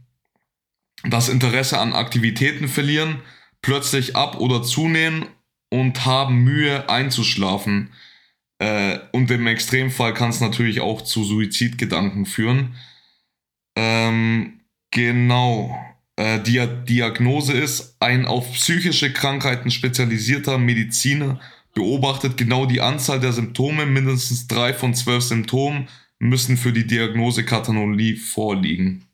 A: das Interesse an Aktivitäten verlieren, plötzlich ab- oder zunehmen und haben Mühe einzuschlafen. Äh, und im Extremfall kann es natürlich auch zu Suizidgedanken führen. Ähm, genau. Äh, die Diagnose ist, ein auf psychische Krankheiten spezialisierter Mediziner beobachtet genau die Anzahl der Symptome. Mindestens drei von zwölf Symptomen müssen für die Diagnose Katanolie vorliegen.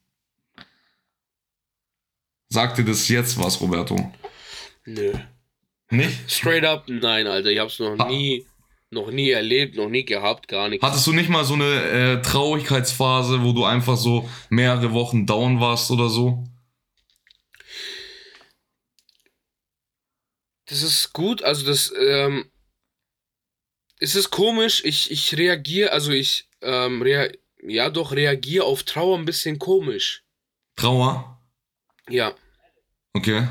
A: Sagt dir das jetzt was, Roberto?
B: Nö. Nicht? Straight up, nein, Alter. Ich hab's noch ha. nie, noch nie erlebt, noch nie gehabt, gar nichts.
A: Hattest du nicht mal so eine äh, Traurigkeitsphase, wo du einfach so mehrere Wochen down warst oder so?
B: Das ist gut, also das, ähm, es ist komisch, ich, ich reagiere, also ich, ähm, rea ja doch, reagiere auf Trauer ein bisschen komisch.
A: Trauer?
B: Ja.
A: Okay.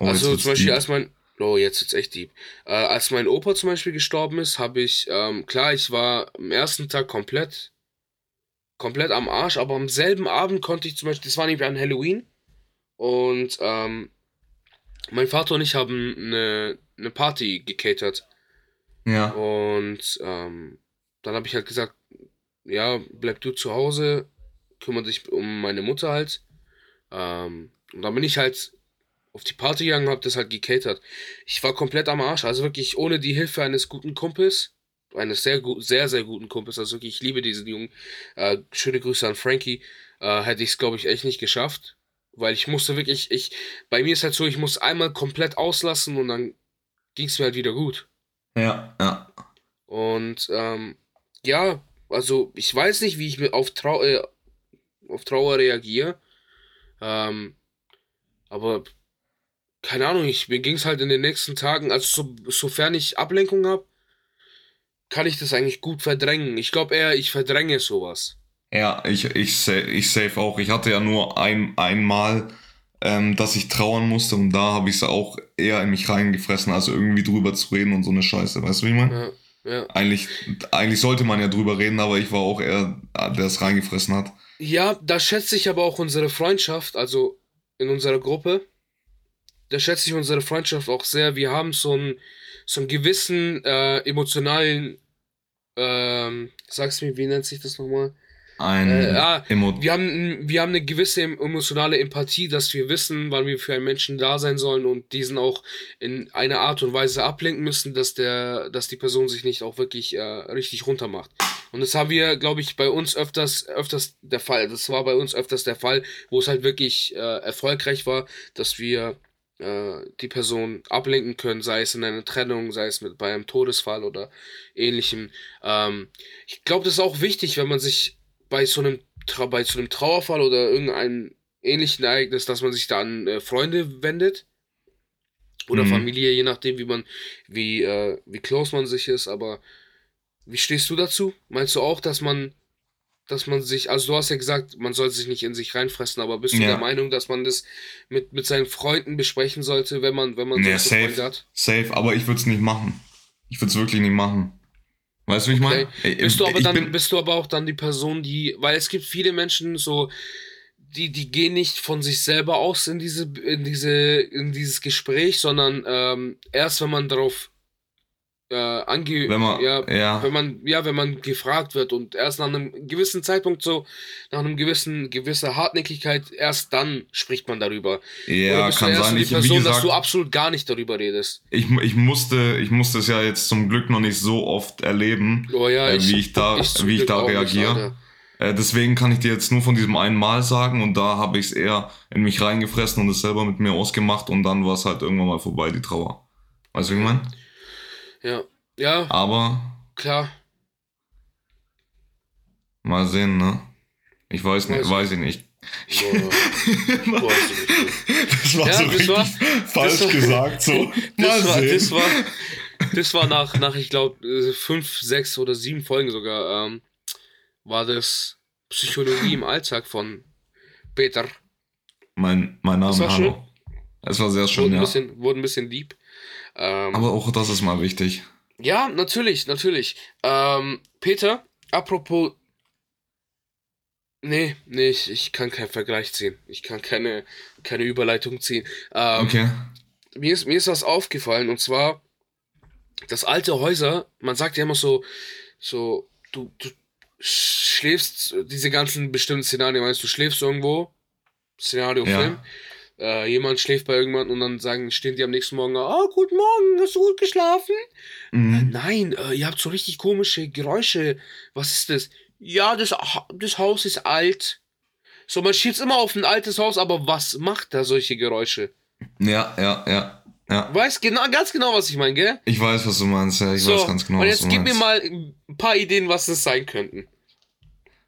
B: Oh, also zum Beispiel, deep. als mein, Oh, jetzt wird's echt deep. Äh, als mein Opa zum Beispiel gestorben ist, habe ich, ähm, klar, ich war am ersten Tag komplett, komplett am Arsch, aber am selben Abend konnte ich zum Beispiel, das war nämlich an Halloween, und ähm, mein Vater und ich haben eine, eine Party gecatert.
A: Ja.
B: Und ähm, dann habe ich halt gesagt, ja, bleib du zu Hause, kümmere dich um meine Mutter halt. Ähm, und dann bin ich halt auf die Party gegangen, habe das halt gecatert. Ich war komplett am Arsch, also wirklich ohne die Hilfe eines guten Kumpels, eines sehr sehr sehr guten Kumpels, also wirklich ich liebe diesen Jungen. Äh, schöne Grüße an Frankie. Äh, hätte ich es glaube ich echt nicht geschafft, weil ich musste wirklich ich bei mir ist halt so, ich muss einmal komplett auslassen und dann ging es mir halt wieder gut.
A: Ja, ja.
B: Und ähm, ja, also ich weiß nicht, wie ich auf, Trau äh, auf Trauer reagiere. Ähm, aber keine Ahnung, ich, mir ging es halt in den nächsten Tagen, also so, sofern ich Ablenkung habe, kann ich das eigentlich gut verdrängen. Ich glaube eher, ich verdränge sowas.
A: Ja, ich, ich, ich safe auch. Ich hatte ja nur ein, einmal, ähm, dass ich trauern musste und da habe ich es auch eher in mich reingefressen, als irgendwie drüber zu reden und so eine Scheiße. Weißt du, wie ich meine? Ja, ja. Eigentlich, eigentlich sollte man ja drüber reden, aber ich war auch eher, der es reingefressen hat.
B: Ja, da schätze ich aber auch unsere Freundschaft, also in unserer Gruppe da schätze ich unsere Freundschaft auch sehr. Wir haben so einen, so einen gewissen äh, emotionalen, ähm, sag's mir, wie nennt sich das nochmal? Ein äh, ah, wir, haben, wir haben eine gewisse emotionale Empathie, dass wir wissen, wann wir für einen Menschen da sein sollen und diesen auch in einer Art und Weise ablenken müssen, dass, der, dass die Person sich nicht auch wirklich äh, richtig runtermacht. Und das haben wir, glaube ich, bei uns öfters, öfters der Fall. Das war bei uns öfters der Fall, wo es halt wirklich äh, erfolgreich war, dass wir äh, die Person ablenken können, sei es in einer Trennung, sei es mit, bei einem Todesfall oder ähnlichem. Ähm, ich glaube, das ist auch wichtig, wenn man sich bei so einem, Tra bei so einem Trauerfall oder irgendeinem ähnlichen Ereignis, dass man sich da an äh, Freunde wendet oder mhm. Familie, je nachdem, wie man, wie, äh, wie close man sich ist. Aber wie stehst du dazu? Meinst du auch, dass man dass man sich, also du hast ja gesagt, man soll sich nicht in sich reinfressen, aber bist du
A: Ja.
B: der Meinung, dass man das mit, mit seinen Freunden besprechen sollte, wenn man, wenn man
A: Ja,
B: solche Freunde
A: safe.
B: hat?
A: Safe, aber ich würde es nicht machen. Ich würde es wirklich nicht machen. Weißt du, wie ich meine?
B: Okay. Bist du aber
A: ich
B: dann, bist du aber auch dann die Person, die, weil es gibt viele Menschen so, die, die gehen nicht von sich selber aus in diese, in diese, in dieses Gespräch, sondern ähm, erst wenn man darauf äh, ange,
A: wenn man,
B: ja,
A: ja,
B: wenn man, ja, wenn man gefragt wird und erst nach einem gewissen Zeitpunkt so, nach einem gewissen, gewisser Hartnäckigkeit, erst dann spricht man darüber.
A: Ja, kann sein. Ich, wie
B: Person, dass
A: gesagt,
B: du absolut gar nicht darüber redest?
A: ich, ich musste, ich musste es ja jetzt zum Glück noch nicht so oft erleben,
B: Oh ja,
A: äh, wie ich da,
B: zum
A: wie ich da reagiere. Äh, deswegen kann ich dir jetzt nur von diesem einen Mal sagen und da habe ich es eher in mich reingefressen und es selber mit mir ausgemacht und dann war es halt irgendwann mal vorbei, die Trauer. Weißt du, wie ich meine?
B: Ja, ja,
A: Aber
B: klar.
A: mal sehen, ne? Ich weiß nicht,
B: Weiß
A: weiß ich nicht.
B: Boah. Boah,
A: das war
B: Ja,
A: so
B: das
A: richtig
B: war-
A: falsch
B: war-
A: gesagt, so. Mal
B: Das war,
A: sehen.
B: das war, das war nach, nach ich glaube, fünf, sechs oder sieben Folgen sogar, ähm, war das Psychologie im Alltag von Peter.
A: mein, mein Name,
B: Das war
A: hallo. Es war sehr schön,
B: Wurde ein
A: ja.
B: bisschen, wurde ein bisschen deep. Ähm,
A: Aber auch das ist mal wichtig.
B: ja, natürlich, natürlich. Ähm, Peter, apropos. Nee, nee, ich, ich kann keinen Vergleich ziehen. Ich kann keine, keine Überleitung ziehen. Ähm,
A: Okay.
B: mir ist, mir ist was aufgefallen und zwar, dass alte Häuser, man sagt ja immer so, so, du, du schläfst, diese ganzen bestimmten Szenarien, weißt du, schläfst irgendwo, Szenario,
A: Ja.
B: Film, äh, jemand schläft bei irgendwann und dann sagen, stehen die am nächsten Morgen, oh, guten Morgen, hast du gut geschlafen? Äh,
A: Mhm.
B: nein, äh, ihr habt so richtig komische Geräusche, was ist das? Ja, das, das Haus ist alt. So, man schiebt immer auf ein altes Haus, aber was macht da solche Geräusche?
A: Ja, ja, ja. Ja.
B: Weißt genau, ganz genau, was ich meine, gell?
A: Ich weiß, was du meinst, ja. Ich
B: so,
A: weiß ganz genau,
B: und
A: was
B: jetzt
A: du
B: gib
A: meinst.
B: mir mal ein paar Ideen, was das sein könnten.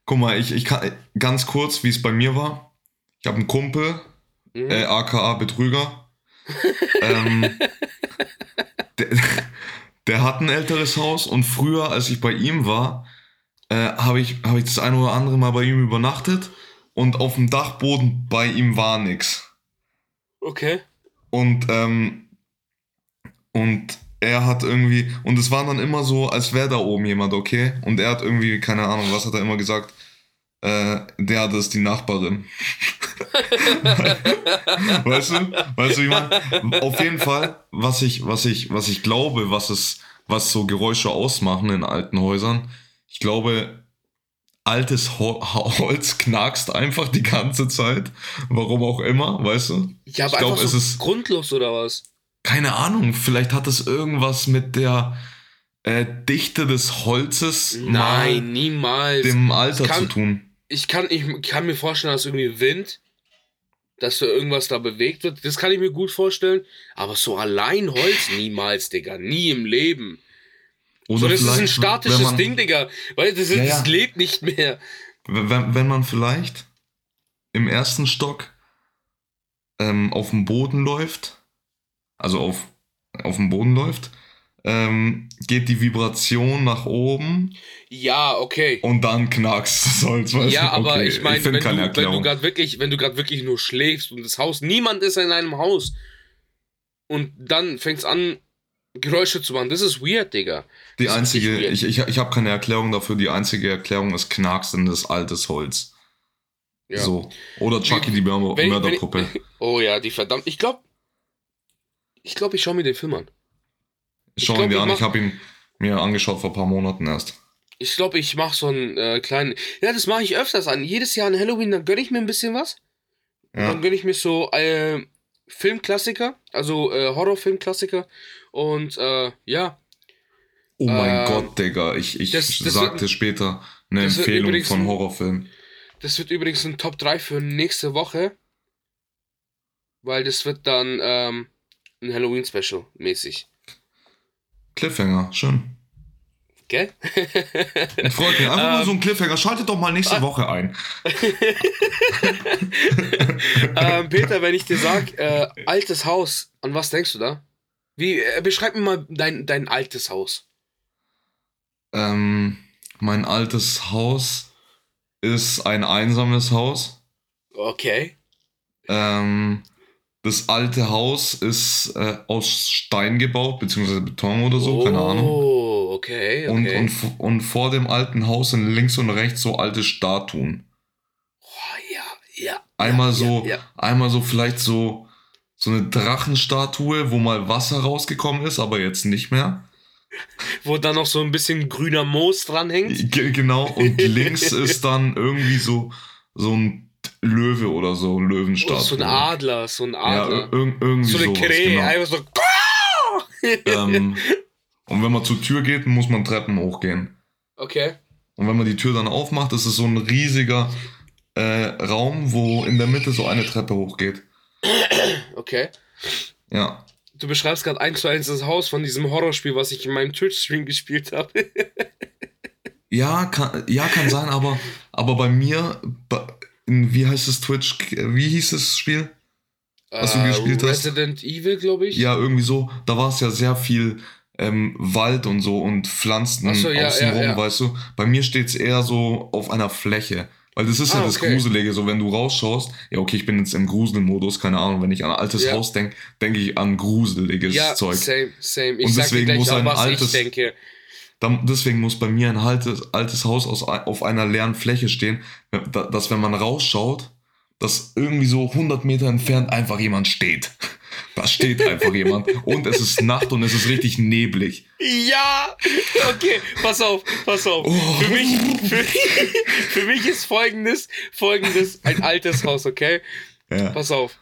A: Guck mal, ich, ich kann ganz kurz, wie es bei mir war. Ich habe einen Kumpel,
B: Mhm.
A: äh, aka Betrüger. ähm, der, der hat ein älteres Haus und früher, als ich bei ihm war, äh, habe ich, hab ich das ein oder andere Mal bei ihm übernachtet und auf dem Dachboden bei ihm war nix.
B: Okay.
A: Und, ähm, und er hat irgendwie, und es war dann immer so, als wäre da oben jemand, okay? Und er hat irgendwie, keine Ahnung, was hat er immer gesagt? Äh, der, das ist die Nachbarin. weißt du? Weißt du, wie man? Auf jeden Fall, was ich, was ich, was ich glaube, was es, was so Geräusche ausmachen in alten Häusern, ich glaube, altes Ho Holz knackst einfach die ganze Zeit. Warum auch immer, weißt du?
B: Ja, aber
A: Ich glaub,
B: einfach
A: es
B: so
A: ist-
B: grundlos oder was?
A: keine Ahnung, vielleicht hat es irgendwas mit der äh, Dichte des Holzes mal
B: Nein, niemals.
A: dem Alter
B: kann-
A: zu tun.
B: Ich kann, ich kann mir vorstellen, dass irgendwie Wind, dass da irgendwas da bewegt wird. Das kann ich mir gut vorstellen. Aber so allein Holz, niemals, Digga. Nie im Leben.
A: Oder
B: So, das ist ein statisches
A: man,
B: Ding, Digga. Weil das,
A: ja.
B: das lebt nicht mehr.
A: Wenn, wenn man vielleicht im ersten Stock ähm, auf dem Boden läuft, also auf, auf dem Boden läuft, ähm, geht die Vibration nach oben
B: Ja, okay.
A: und dann knackst das Holz. Weißt
B: Ja, aber
A: Okay,
B: ich meine, wenn, du, wenn du gerade wirklich, wenn du gerade wirklich nur schläfst und das Haus, niemand ist in einem Haus und dann fängt's an, Geräusche zu machen. Das ist weird, Digga.
A: Die
B: Das
A: einzige, ich, ich, ich habe keine Erklärung dafür. Die einzige Erklärung ist knacksendes altes Holz.
B: Ja.
A: So. Oder Chucky die Mörderpuppe.
B: Oh ja, die verdammt. Ich glaube, ich glaube, ich schaue mir den Film an.
A: Schau
B: glaub, ich
A: an,
B: mach-
A: ich habe ihn mir angeschaut vor ein paar Monaten erst.
B: Ich glaube, ich mache so einen äh, kleinen. Ja, das mache ich öfters an. Jedes Jahr an Halloween, dann gönne ich mir ein bisschen was.
A: Ja.
B: Dann gönne ich mir so äh, Filmklassiker, also äh, Horrorfilmklassiker. Und äh, ja,
A: Oh mein
B: Ähm,
A: Gott, Digga. Ich, ich
B: das- das
A: sag
B: wird-
A: später eine Empfehlung von Horrorfilmen.
B: das wird übrigens ein Top 3 für nächste Woche. Weil das wird dann ähm, ein Halloween-Special mäßig.
A: Cliffhanger, schön.
B: Gell?
A: Ich freue mich. Einfach
B: Ähm,
A: so ein Cliffhanger. Schaltet doch mal nächste
B: ah.
A: Woche ein.
B: ähm, Peter, wenn ich dir sag, äh, altes Haus, an was denkst du da? Wie, äh, beschreib mir mal dein, dein altes Haus.
A: Ähm, mein altes Haus. ist ein einsames Haus.
B: Okay.
A: Ähm, das alte Haus ist äh, aus Stein gebaut, beziehungsweise Beton oder so, keine Ahnung.
B: Oh, okay,
A: Und,
B: okay.
A: und, f- und vor dem alten Haus sind links und rechts so alte Statuen.
B: oh, ja, ja.
A: Einmal
B: ja,
A: so,
B: Ja,
A: einmal so vielleicht so, so eine Drachenstatue, wo mal Wasser rausgekommen ist, aber jetzt nicht mehr.
B: Wo dann noch so ein bisschen grüner Moos dranhängt.
A: Ge genau, und links ist dann irgendwie so, so ein Löwe oder so,
B: Oh,
A: Löwenstatue.
B: so ein Adler, so ein
A: Ja,
B: Adler.
A: ir irgendwie
B: so eine
A: sowas,
B: Krähe,
A: genau.
B: einfach so.
A: ähm, und wenn man zur Tür geht, muss man Treppen hochgehen.
B: Okay.
A: Und wenn man die Tür dann aufmacht, ist es so ein riesiger äh, Raum, wo in der Mitte so eine Treppe hochgeht.
B: Okay.
A: Ja.
B: Du beschreibst gerade eins zu eins das Haus von diesem Horrorspiel, was ich in meinem Twitch-Stream gespielt habe.
A: Ja, kann, ja, kann sein, aber, aber bei mir, bei, in, wie heißt es Twitch? Wie hieß das Spiel? Was du gespielt hast?
B: Äh, Resident Evil, glaube ich.
A: Ja, irgendwie so. Da war es ja sehr viel ähm, Wald und so und Pflanzen
B: so, ja,
A: außenrum,
B: ja, ja.
A: weißt du. Bei mir steht es eher so auf einer Fläche. Weil das ist ja
B: Ah,
A: das
B: okay.
A: Gruselige, so wenn du rausschaust, ja okay, ich bin jetzt im Gruselmodus, keine Ahnung, wenn ich an ein altes
B: Ja.
A: Haus denke, denke ich an gruseliges
B: ja
A: Zeug.
B: same, same. Ich
A: Und deswegen muss
B: auch,
A: ein altes- deswegen muss bei mir ein altes, altes Haus aus, auf einer leeren Fläche stehen, da- dass wenn man rausschaut, dass irgendwie so 100 Meter entfernt einfach jemand steht. Da steht einfach jemand. Und es ist Nacht und es ist richtig neblig.
B: Ja! Okay, pass auf, pass auf.
A: Oh.
B: Für, mich, für, für mich ist folgendes, folgendes ein altes Haus, okay?
A: Ja.
B: Pass auf.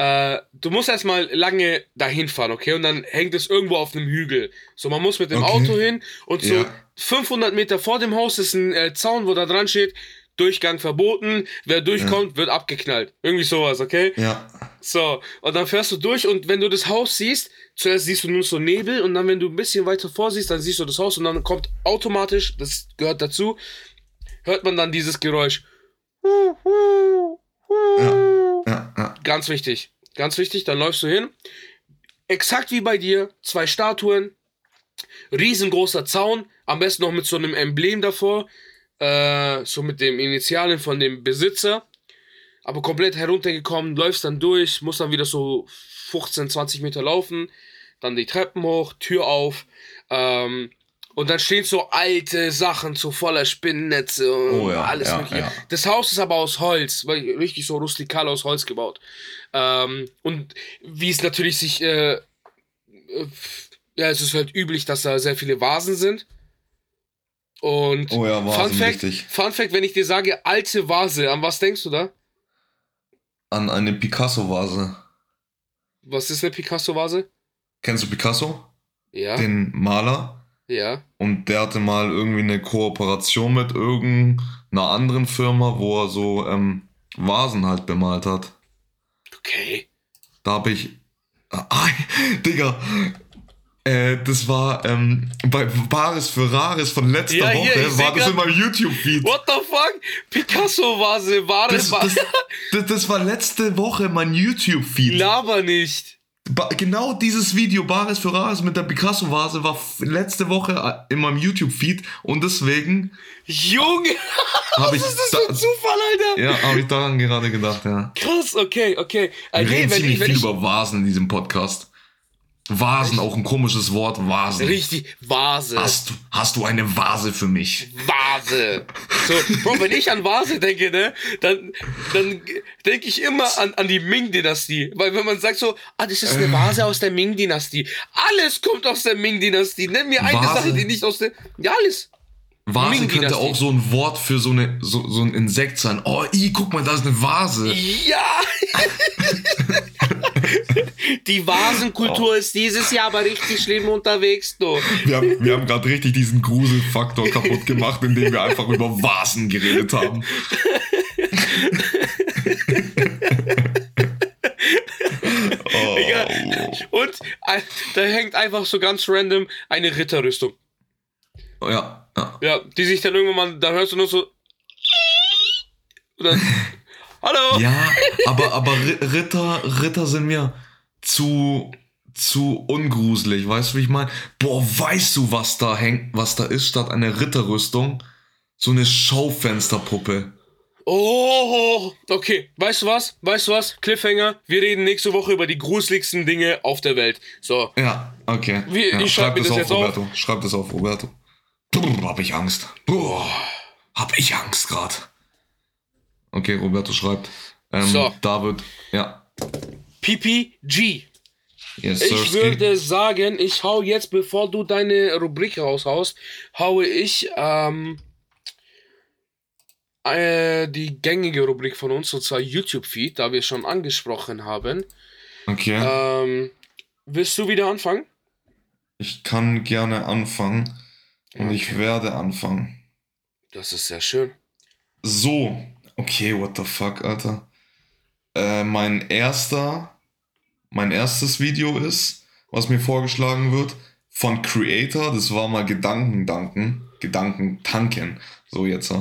B: Äh, du musst erstmal lange dahin fahren, okay? Und dann hängt es irgendwo auf einem Hügel. So, man muss mit dem
A: Okay.
B: Auto hin und so
A: Ja.
B: 500 Meter vor dem Haus ist ein äh, Zaun, wo da dran steht, Durchgang verboten, wer durchkommt, wird abgeknallt. Irgendwie sowas, okay?
A: Ja.
B: So, und dann fährst du durch und wenn du das Haus siehst, zuerst siehst du nur so Nebel und dann, wenn du ein bisschen weiter vorsiehst, dann siehst du das Haus und dann kommt automatisch, das gehört dazu, hört man dann dieses Geräusch.
A: Ja. Ja.
B: Ganz wichtig, ganz wichtig, dann läufst du hin. Exakt wie bei dir, zwei Statuen, riesengroßer Zaun, am besten noch mit so einem Emblem davor, äh, so mit dem Initialen von dem Besitzer, aber komplett heruntergekommen, läufst dann durch, musst dann wieder so 15, 20 Meter laufen, dann die Treppen hoch, Tür auf, ähm, und dann stehen so alte Sachen, so voller Spinnennetze und
A: Oh ja,
B: alles
A: ja,
B: mögliche.
A: ja.
B: Das Haus ist aber aus Holz, richtig so rustikal aus Holz gebaut. Ähm, und wie es natürlich sich, äh, äh, ja, es ist halt üblich, dass da sehr viele Vasen sind. Und
A: Oh ja,
B: Fun
A: Vasen,
B: Fact,
A: richtig.
B: Fun Fact, wenn ich dir sage alte Vase, an was denkst du da?
A: An eine Picasso-Vase.
B: Was ist eine Picasso-Vase?
A: Kennst du Picasso?
B: Ja,
A: Den Maler?
B: Ja.
A: Und der hatte mal irgendwie eine Kooperation mit irgendeiner anderen Firma, wo er so ähm, Vasen halt bemalt hat.
B: Okay.
A: Da habe ich. Ah, Digga! Äh, das war ähm, bei Bares für Rares von letzter
B: Ja, hier,
A: Woche,
B: seh
A: war das in meinem YouTube-Feed.
B: What the fuck? Picasso-Vase,
A: Das,
B: Va-
A: das, das, das war letzte Woche mein YouTube-Feed.
B: Laber nicht.
A: Ba genau dieses Video, Bares für Rares mit der Picasso-Vase, war letzte Woche äh, in meinem YouTube-Feed und deswegen
B: Junge,
A: habe ich,
B: was ist das für ein Zufall, Alter?
A: ja, hab ich daran gerade gedacht, ja.
B: Krass, okay, okay.
A: Wir
B: nee,
A: reden
B: wenn
A: ziemlich
B: ich, wenn
A: viel
B: ich,
A: über Vasen in diesem Podcast. Vasen, auch ein komisches Wort, Vasen.
B: Richtig, Vase.
A: Hast, du- hast du eine Vase für mich?
B: Vase. So, Bro, wenn ich an Vase denke, ne, dann, dann denke ich immer an, an die Ming-Dynastie. Weil wenn man sagt so, ah, das ist eine Vase aus der Ming-Dynastie. Alles kommt aus der Ming-Dynastie. Nenn mir eine
A: Vase?
B: Sache, die nicht aus der. Ja, alles.
A: Vase könnte auch so ein Wort für so, eine, so, so ein Insekt sein. Oh, i, guck mal, da ist eine Vase.
B: Ja! die Vasenkultur ist dieses Jahr aber richtig schlimm unterwegs, du.
A: Wir haben, wir haben gerade richtig diesen Gruselfaktor kaputt gemacht, indem wir einfach über Vasen geredet haben. oh.
B: Und äh, da hängt einfach so ganz random eine Ritterrüstung.
A: Ja, ja.
B: Ja, die sich dann irgendwann mal, da hörst du nur so. Und dann. Hallo!
A: Ja, aber, aber Ri- Ritter, Ritter sind mir zu, zu ungruselig. Weißt du, wie ich meine? Boah, weißt du, was da hängt, was da ist statt einer Ritterrüstung? So eine Schaufensterpuppe.
B: Oh, okay. Weißt du was? Weißt du was? Cliffhanger. Wir reden nächste Woche über die gruseligsten Dinge auf der Welt. So.
A: Ja, okay.
B: Wie,
A: ja,
B: ich schreib mir das
A: auf,
B: jetzt
A: Roberto. auf. Schreib das auf, Roberto. Brr, hab ich Angst. Brr, hab ich Angst gerade. Okay, Roberto schreibt. Ähm, so. David, ja.
B: PPG. Yes, ich würde sagen, ich hau jetzt, bevor du deine Rubrik raushaust, haue ich ähm, äh, die gängige Rubrik von uns, und zwar YouTube-Feed, da wir schon angesprochen haben. Okay. Ähm, willst du wieder anfangen?
A: Ich kann gerne anfangen und okay. ich werde anfangen.
B: Das ist sehr schön.
A: So, okay, what the fuck, Alter. Äh, mein erster, mein erstes Video ist, was mir vorgeschlagen wird, von Creator, das war mal Gedankendanken, Gedankentanken, so jetzt.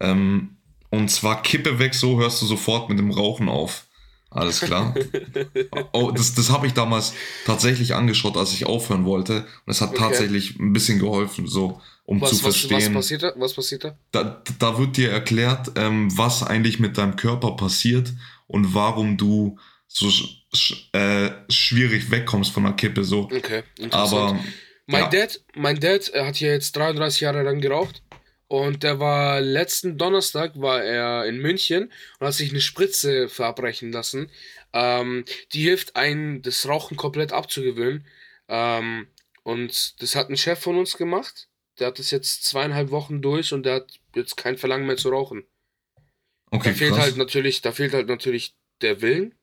A: Ähm, und zwar Kippe weg, so hörst du sofort mit dem Rauchen auf. Alles klar. oh, das das habe ich damals tatsächlich angeschaut, als ich aufhören wollte. Und es hat okay. tatsächlich ein bisschen geholfen, so um
B: was,
A: zu verstehen.
B: Was, was passiert da? Was passiert da?
A: Da, da wird dir erklärt, ähm, was eigentlich mit deinem Körper passiert und warum du so sch äh, schwierig wegkommst von der Kippe. So.
B: Okay, Aber mein ja. Dad, mein Dad hat ja jetzt 33 Jahre lang geraucht. Und der war letzten Donnerstag war er in München und hat sich eine Spritze verabreichen lassen. Ähm, die hilft einen, das Rauchen komplett abzugewöhnen. Ähm, und das hat ein Chef von uns gemacht. Der hat das jetzt zweieinhalb Wochen durch und der hat jetzt kein Verlangen mehr zu rauchen. Okay, da fehlt krass. halt natürlich, da fehlt halt natürlich der Willen.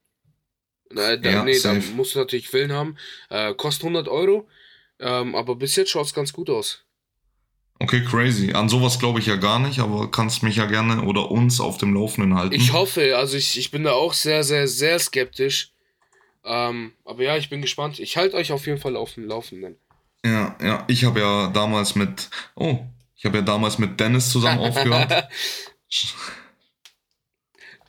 B: Äh, da, ja, nee, safe. da musst du natürlich Willen haben. Äh, kostet 100 Euro. Ähm, aber bis jetzt schaut es ganz gut aus.
A: Okay, crazy. An sowas glaube ich ja gar nicht, aber kannst mich ja gerne oder uns auf dem Laufenden halten.
B: Ich hoffe, also ich, ich bin da auch sehr, sehr, sehr skeptisch. Ähm, aber ja, ich bin gespannt. Ich halte euch auf jeden Fall auf dem Laufenden.
A: Ja, ja, ich habe ja damals mit, oh, ich habe ja damals mit Dennis zusammen aufgehört.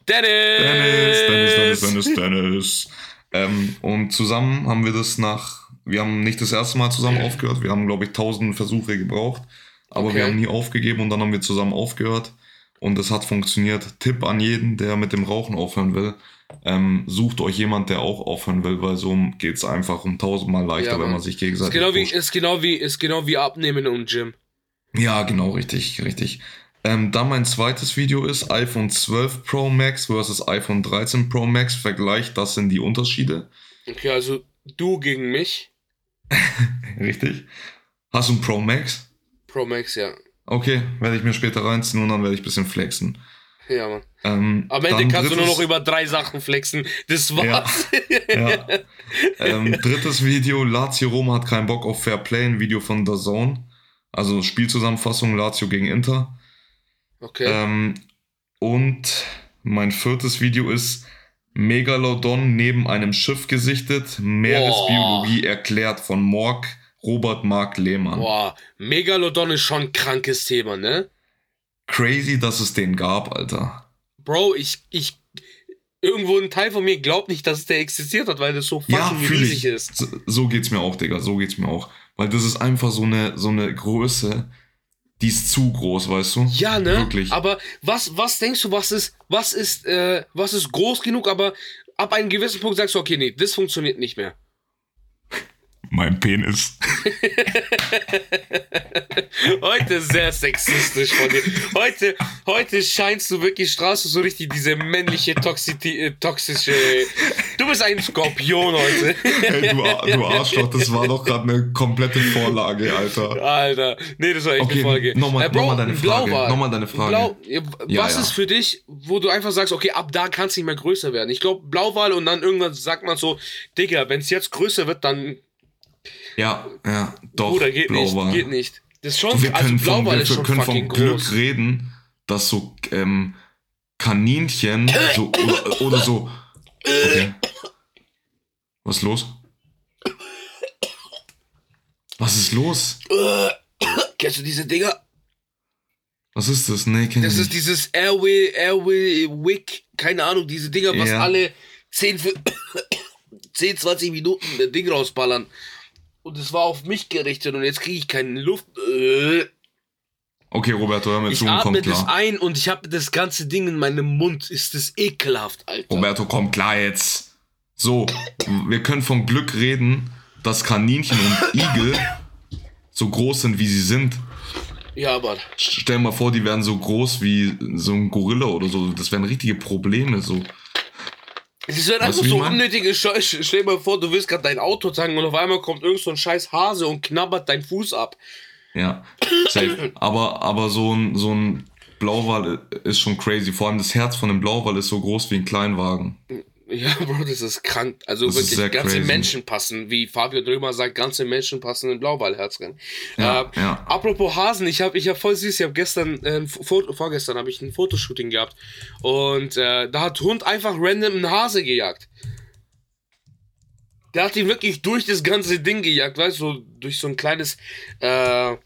A: Dennis! Dennis, Dennis, Dennis, Dennis, Dennis. Ähm, und zusammen haben wir das nach, wir haben nicht das erste Mal zusammen aufgehört, wir haben, glaube ich, tausend Versuche gebraucht. Aber wir haben nie aufgegeben und dann haben wir zusammen aufgehört und es hat funktioniert. Tipp an jeden, der mit dem Rauchen aufhören will. Ähm, sucht euch jemand, der auch aufhören will, weil so geht es einfach um tausendmal leichter, ja, wenn man sich gegenseitig.
B: Ist genau, wie, ist, genau wie, ist genau wie Abnehmen und Gym.
A: Ja, genau, richtig, richtig. Ähm, dann mein zweites Video ist iPhone 12 Pro Max versus iPhone 13 Pro Max. Vergleich, das sind die Unterschiede.
B: Okay, also du gegen mich.
A: richtig. Hast du ein Pro Max?
B: Pro Max, ja.
A: Okay, werde ich mir später reinziehen und dann werde ich ein bisschen flexen.
B: Ja, Mann. Ähm, Am Ende kannst du nur noch über drei Sachen flexen. Das war's. Ja, ja.
A: ähm, drittes Video: Lazio Rom hat keinen Bock auf Fair Play. Ein Video von The Zone. Also Spielzusammenfassung: Lazio gegen Inter. Okay. Ähm, und mein viertes Video ist Megalodon neben einem Schiff gesichtet. Meeresbiologie oh. erklärt von Morg Robert Mark Lehmann.
B: Boah, Megalodon ist schon ein krankes Thema, ne?
A: Crazy, dass es den gab, Alter.
B: Bro, ich, ich, irgendwo ein Teil von mir glaubt nicht, dass der existiert hat, weil das so fucking ja, riesig ist.
A: So, so, geht's mir auch, Digga, so geht's mir auch. Weil das ist einfach so eine, so eine Größe, die ist zu groß, weißt du?
B: Ja, ne? Wirklich. Aber was, was denkst du, was ist, was ist, äh, was ist groß genug, aber ab einem gewissen Punkt sagst du, okay, nee, das funktioniert nicht mehr
A: mein Penis.
B: heute sehr sexistisch von dir. Heute, heute scheinst du wirklich Straße so richtig diese männliche Toxiti äh, toxische. Du bist ein Skorpion heute.
A: hey, du, du Arschloch, das war doch gerade eine komplette Vorlage, Alter.
B: Alter, nee, das war echt okay, eine Folge.
A: Nochmal, äh, nochmal deine Frage. Nochmal deine Frage. Blau,
B: was ja. ist für dich, wo du einfach sagst, okay, ab da kann es nicht mehr größer werden? Ich glaube, Blauwal und dann irgendwann sagt man so, Digga, wenn es jetzt größer wird, dann
A: ja, ja, doch. Bruder,
B: geht Blauwal. nicht, geht nicht. Das ist schon,
A: wir also können Blauwal von, ist wir schon können vom Glück groß. reden, dass so ähm, Kaninchen so, oder, oder so. Okay. Was ist los? Was ist los?
B: Kennst du diese Dinger?
A: Was ist das? Nee, kenn
B: Das ist dieses Airway, Airway Wick, keine Ahnung, diese Dinger, was ja. alle 10, 10, 20 Minuten ein Ding rausballern. Und es war auf mich gerichtet und jetzt kriege ich keine Luft. Äh.
A: Okay, Roberto, hör mir
B: Ich
A: zu und
B: atme das
A: klar.
B: ein und ich habe das ganze Ding in meinem Mund. Ist das ekelhaft, Alter.
A: Roberto, komm klar jetzt. So, wir können von Glück reden, dass Kaninchen und Igel so groß sind, wie sie sind.
B: Ja, aber
A: Stell dir mal vor, die wären so groß wie so ein Gorilla oder so. Das wären richtige Probleme. So.
B: Das wäre
A: Weißt
B: einfach so unnötige Scheiße. Stell dir mal vor, du willst gerade dein Auto tanken und auf einmal kommt irgend so ein scheiß Hase und knabbert deinen Fuß ab.
A: Ja, safe. Aber, aber so ein, so ein Blauwal ist schon crazy. Vor allem das Herz von einem Blauwal ist so groß wie ein Kleinwagen.
B: Ja, Bro, das ist krank. Also
A: Das
B: wirklich, ganze
A: crazy.
B: Menschen passen, wie Fabio Drömer sagt, ganze Menschen passen in Blauwalherz rein.
A: Ja,
B: äh,
A: ja.
B: Apropos Hasen, ich habe ich hab voll süß, ich habe gestern, äh, Foto, vorgestern habe ich ein Fotoshooting gehabt und äh, da hat Hund einfach random einen Hase gejagt. Der hat ihn wirklich durch das ganze Ding gejagt, weißt du, so durch so ein kleines äh,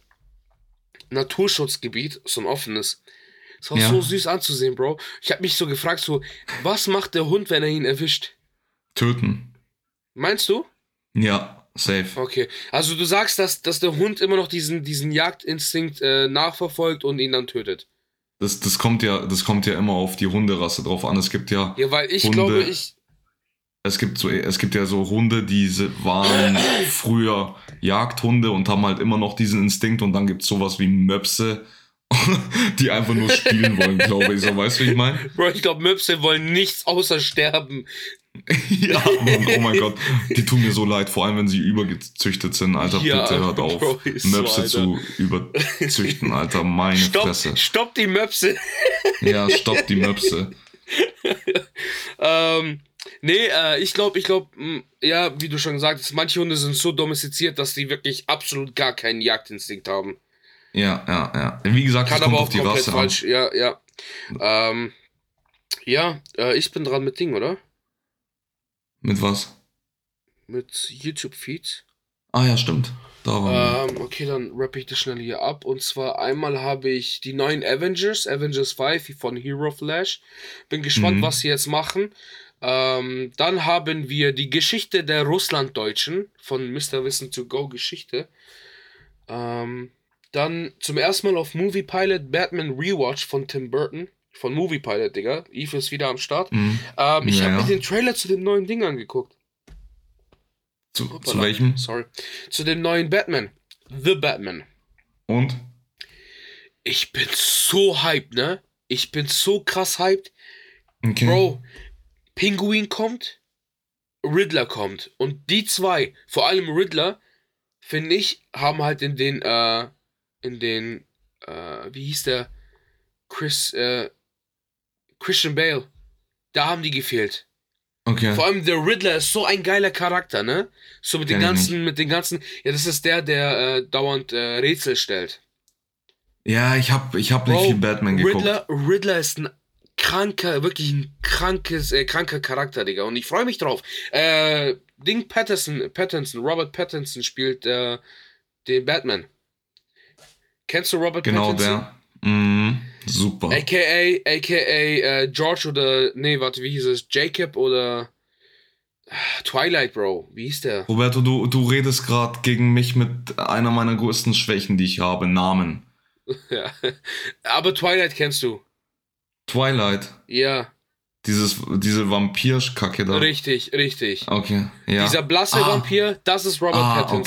B: Naturschutzgebiet, so ein offenes. Das war
A: Ja.
B: so süß anzusehen, Bro. Ich habe mich so gefragt, so, was macht der Hund, wenn er ihn erwischt?
A: Töten.
B: Meinst du?
A: Ja, safe.
B: Okay. Also du sagst, dass, dass der Hund immer noch diesen, diesen Jagdinstinkt äh, nachverfolgt und ihn dann tötet.
A: Das, das, kommt ja, das kommt ja immer auf die Hunderasse drauf an. Es gibt ja,
B: Ja, weil ich
A: Hunde-
B: glaube, ich.
A: es gibt so, es gibt ja so Hunde, die waren früher Jagdhunde und haben halt immer noch diesen Instinkt und dann gibt es sowas wie Möpse, die einfach nur spielen wollen, glaube ich. So, weißt du, wie ich meine?
B: Bro, ich glaube, Möpse wollen nichts außer sterben.
A: Ja, Mann, oh mein Gott, die tun mir so leid, vor allem wenn sie übergezüchtet sind, Alter,
B: Ja,
A: bitte hört auf,
B: Bro, so,
A: Möpse
B: Alter.
A: zu überzüchten, Alter, meine
B: Stopp,
A: Fresse.
B: stopp die Möpse.
A: Ja, stopp die Möpse.
B: ähm, nee, äh, ich glaube, ich glaube, ja, wie du schon gesagt hast, manche Hunde sind so domestiziert, dass die wirklich absolut gar keinen Jagdinstinkt haben.
A: Ja, ja, ja. Wie gesagt,
B: Kann
A: das kommt
B: aber
A: auf
B: auch
A: die
B: komplett
A: Rasse
B: falsch. Ja, ja. Ähm, ja, äh, ich bin dran mit Ding, oder?
A: Mit was?
B: Mit YouTube-Feeds.
A: Ah ja, stimmt. Da waren
B: Ähm, okay, dann rappe ich das schnell hier ab. Und zwar einmal habe ich die neuen Avengers, Avengers 5 von Hero Flash. Bin gespannt,
A: Mhm.
B: was sie jetzt machen. Ähm, dann haben wir die Geschichte der Russlanddeutschen von Mr. Wissen to Go Geschichte. Ähm, dann zum ersten Mal auf Movie Pilot Batman Rewatch von Tim Burton. Von Movie Pilot, Digga. Eve ist wieder am Start.
A: Mhm.
B: Ähm, ich
A: Ja,
B: habe
A: ja.
B: mir den Trailer zu dem neuen Ding angeguckt.
A: Zu, zu welchem?
B: Sorry. Zu dem neuen Batman. The Batman.
A: Und?
B: Ich bin so hyped, ne? Ich bin so krass hyped.
A: Okay.
B: Bro, Pinguin kommt, Riddler kommt. Und die zwei, vor allem Riddler, finde ich, haben halt in den, äh, in den, äh, wie hieß der? Chris, äh, Christian Bale. Da haben die gefehlt.
A: Okay.
B: Vor allem der Riddler ist so ein geiler Charakter, ne? So mit den
A: Kenn
B: ganzen, mit den ganzen, ja, das ist der, der äh, dauernd äh, Rätsel stellt.
A: Ja, ich hab, ich hab nicht
B: Bro,
A: viel Batman geguckt.
B: Riddler, Riddler ist ein kranker, wirklich ein krankes, äh, kranker Charakter, Digga. Und ich freue mich drauf. Äh, Ding Patterson, Pattinson, Robert Pattinson spielt äh, den Batman. Kennst du Robert
A: Genau
B: Pattinson?
A: der. Mhm. Super.
B: AKA, AKA äh, George oder, nee, warte, wie hieß es? Jacob oder ah, Twilight, Bro. Wie hieß der?
A: Roberto, du, du redest gerade gegen mich mit einer meiner größten Schwächen, die ich habe. Namen.
B: ja. Aber Twilight kennst du.
A: Twilight.
B: Ja,
A: Dieses, diese Vampirkacke da.
B: richtig, richtig.
A: Okay, ja.
B: Dieser blasse
A: Ah.
B: Vampir, das ist Robert
A: ah,
B: Pattinson.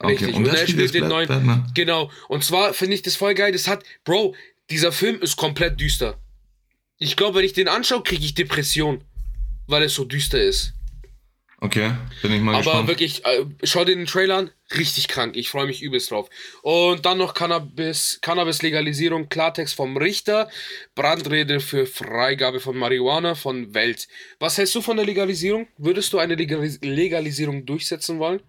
A: okay.
B: Richtig.
A: okay.
B: Und,
A: der
B: er
A: spielt
B: den
A: Bat-
B: neuen.
A: Batman.
B: Genau. Und zwar finde ich das voll geil. Das hat, Bro, dieser Film ist komplett düster. Ich glaube, wenn ich den anschaue, kriege ich Depression. Weil es so düster ist.
A: Okay, bin ich mal
B: Aber
A: gespannt.
B: wirklich, äh, schau dir den Trailer an. Richtig krank. Ich freue mich übelst drauf. Und dann noch Cannabis, Cannabis-Legalisierung, Klartext vom Richter, Brandrede für Freigabe von Marihuana von Welt. Was hältst du von der Legalisierung? Würdest du eine Legalis Legalisierung durchsetzen wollen?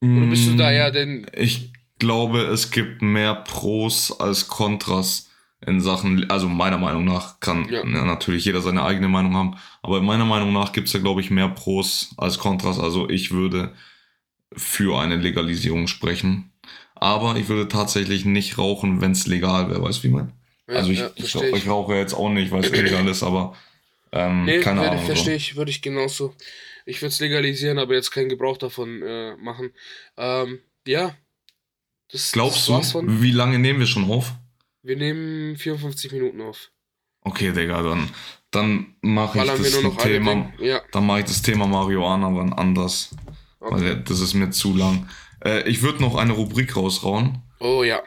B: Oder bist du da
A: Mm,
B: ja denn.
A: Ich glaube, es gibt mehr Pros als Kontras in Sachen, also meiner Meinung nach kann
B: Ja.
A: natürlich jeder seine eigene Meinung haben, aber meiner Meinung nach gibt es ja, glaube ich, mehr Pros als Kontras. Also ich würde für eine Legalisierung sprechen. Aber ich würde tatsächlich nicht rauchen, wenn es legal wäre, weißt du, wie man?
B: Ja,
A: also ich,
B: ja,
A: ich, ich rauche jetzt auch nicht, weil es illegal ist, aber ähm,
B: Nee,
A: keine
B: würde-
A: Ahnung.
B: verstehe
A: So.
B: ich, würde ich genauso. Ich würde es legalisieren, aber jetzt keinen Gebrauch davon äh, machen. Ähm, ja. Das,
A: Glaubst
B: das
A: du, wie lange nehmen wir schon auf?
B: Wir nehmen 54 Minuten auf.
A: Okay, Digga, dann, dann mache ich das Thema.
B: Ja.
A: Dann mache ich das Thema Marihuana wann anders. Weil das ist mir zu lang. Äh, ich würde noch eine Rubrik rausrauen.
B: Oh ja.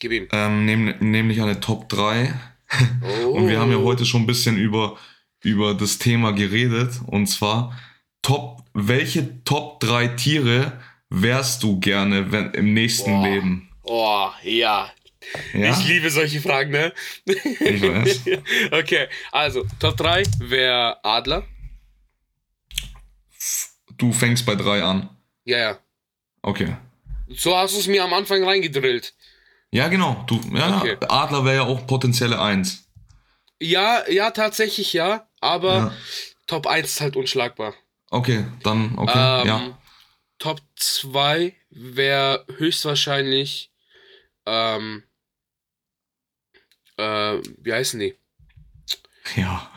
B: Gib ihm.
A: Ähm, nehm, nämlich eine Top 3.
B: Oh.
A: Und wir haben ja heute schon ein bisschen über, über das Thema geredet. Und zwar, Top, welche Top 3 Tiere wärst du gerne wenn, im nächsten
B: Boah.
A: Leben?
B: Oh, ja.
A: Ja,
B: Ich liebe solche Fragen, ne?
A: ich weiß.
B: okay, also Top 3 wäre Adler.
A: Du fängst bei 3 an.
B: Ja, ja.
A: Okay.
B: So hast du es mir am Anfang reingedrillt.
A: Ja, genau. Du, ja,
B: Okay.
A: Adler wäre ja auch potenzielle 1.
B: Ja, ja, tatsächlich ja. Aber
A: Ja.
B: Top 1 ist halt unschlagbar.
A: Okay, dann, okay,
B: Ähm,
A: ja.
B: Top 2 wäre höchstwahrscheinlich, ähm, äh, wie heißen die?
A: Ja.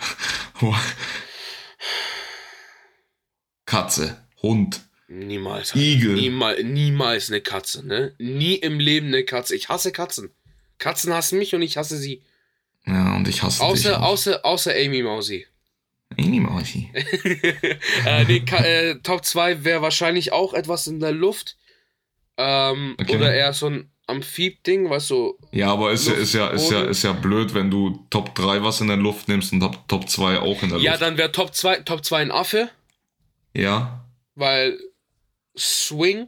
A: Katze, Hund,
B: Niemals.
A: Igel.
B: Niemals, niemals eine Katze, ne? Nie im Leben eine Katze. Ich hasse Katzen. Katzen hassen mich und ich hasse sie.
A: Ja, und ich hasse dich.
B: Außer,
A: auch.
B: außer, außer Amy Mausi.
A: Amy Mausi.
B: äh, nee, äh, Top 2 wäre wahrscheinlich auch etwas in der Luft. Ähm,
A: Okay.
B: Oder eher so ein Amphib-Ding, weißt du?
A: Ja, aber ist ja, ist ja, ist ja, ist ja blöd, wenn du Top 3 was in der Luft nimmst und Top, Top 2 auch in der
B: Ja,
A: Luft.
B: dann wäre Top 2 Top 2 ein Affe,
A: Ja,
B: weil Swing.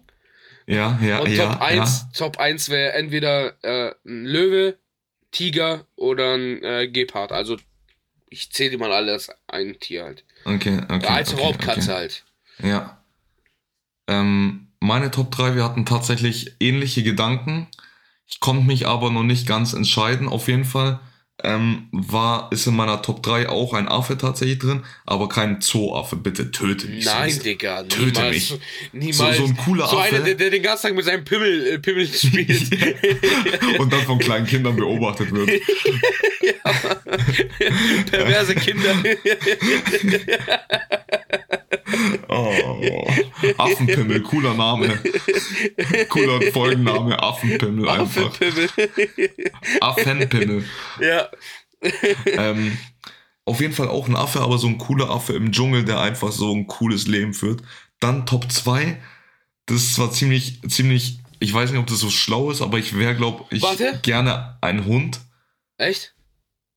A: ja, ja,
B: Und
A: ja.
B: Top 1, Top 1 wäre entweder äh, ein Löwe, Tiger oder ein äh, Gepard. Also ich zähle die mal alles ein Tier halt.
A: Ja. Okay, okay.
B: Als
A: okay,
B: Raubkatze
A: okay.
B: halt.
A: Ja. Ähm, meine Top 3, wir hatten tatsächlich ähnliche Gedanken. Ich konnte mich aber noch nicht ganz entscheiden. Auf jeden Fall ähm, war, ist in meiner Top 3 auch ein Affe tatsächlich drin, aber kein Zooaffe. Bitte töte mich.
B: Nein,
A: sonst.
B: Digga,
A: Töte
B: niemals.
A: mich.
B: Niemals.
A: So- so ein cooler
B: So
A: Affe.
B: einer, der, der den ganzen Tag mit seinem Pimmel, äh, Pimmel spielt.
A: Und dann von kleinen Kindern beobachtet wird.
B: Perverse Kinder.
A: Oh, Affenpimmel, cooler Name. Cooler Folgenname, Affenpimmel einfach.
B: Pimmel.
A: Affenpimmel.
B: ja.
A: Ähm, auf jeden Fall auch ein Affe, aber so ein cooler Affe im Dschungel, der einfach so ein cooles Leben führt. Dann Top 2, das ist zwar ziemlich, ziemlich, ich weiß nicht, ob das so schlau ist, aber ich wäre, glaube ich,
B: Warte.
A: gerne ein Hund.
B: Echt?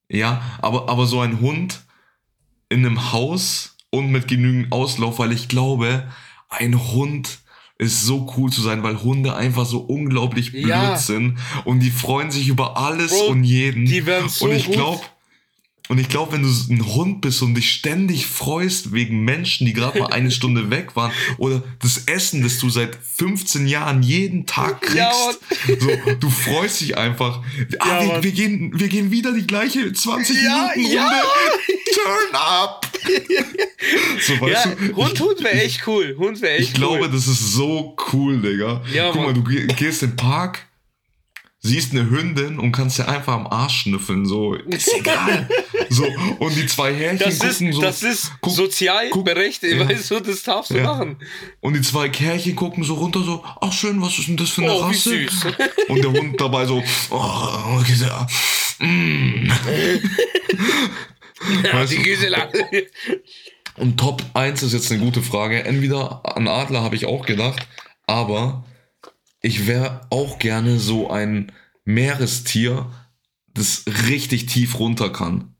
A: Ja, aber, aber so ein Hund in einem Haus und mit genügend Auslauf, weil ich glaube, ein Hund ist so cool zu sein, weil Hunde einfach so unglaublich blöd
B: Ja.
A: sind und die freuen sich über alles
B: Bro,
A: und jeden.
B: die werden so
A: Und ich glaube, und ich glaube, wenn du ein Hund bist und dich ständig freust wegen Menschen, die gerade mal eine Stunde weg waren, oder das Essen, das du seit 15 Jahren jeden Tag kriegst,
B: Ja,
A: so, du freust dich einfach. Ah,
B: Ja,
A: wir, wir, gehen, wir gehen wieder die gleiche 20
B: Ja,
A: Minuten
B: ja.
A: Runde. Turn up! so, weißt
B: Ja,
A: du,
B: Hund,
A: ich,
B: Hund wäre echt cool. Hund wäre echt
A: ich glaube,
B: cool.
A: das ist so cool, Digga.
B: Ja,
A: Guck mal,
B: Mann.
A: du geh- gehst in den Park, siehst eine Hündin und kannst dir einfach am Arsch schnüffeln. So, ist egal. so, und die zwei Härchen
B: Das ist,
A: gucken so.
B: das ist
A: guck-
B: sozial
A: guck-
B: berechtigt,
A: ja.
B: weißt du, das darfst du
A: Ja.
B: machen.
A: Und die zwei Kärchen gucken so runter, so, ach schön, was ist denn das für eine
B: Oh, wie
A: Rasse?
B: süß.
A: Und der Hund dabei so, oh, ja, mm.
B: Ja, die? Gisela.
A: Und Top 1 ist jetzt eine gute Frage. Entweder an Adler habe ich auch gedacht, aber ich wäre auch gerne so ein Meerestier, das richtig tief runter kann.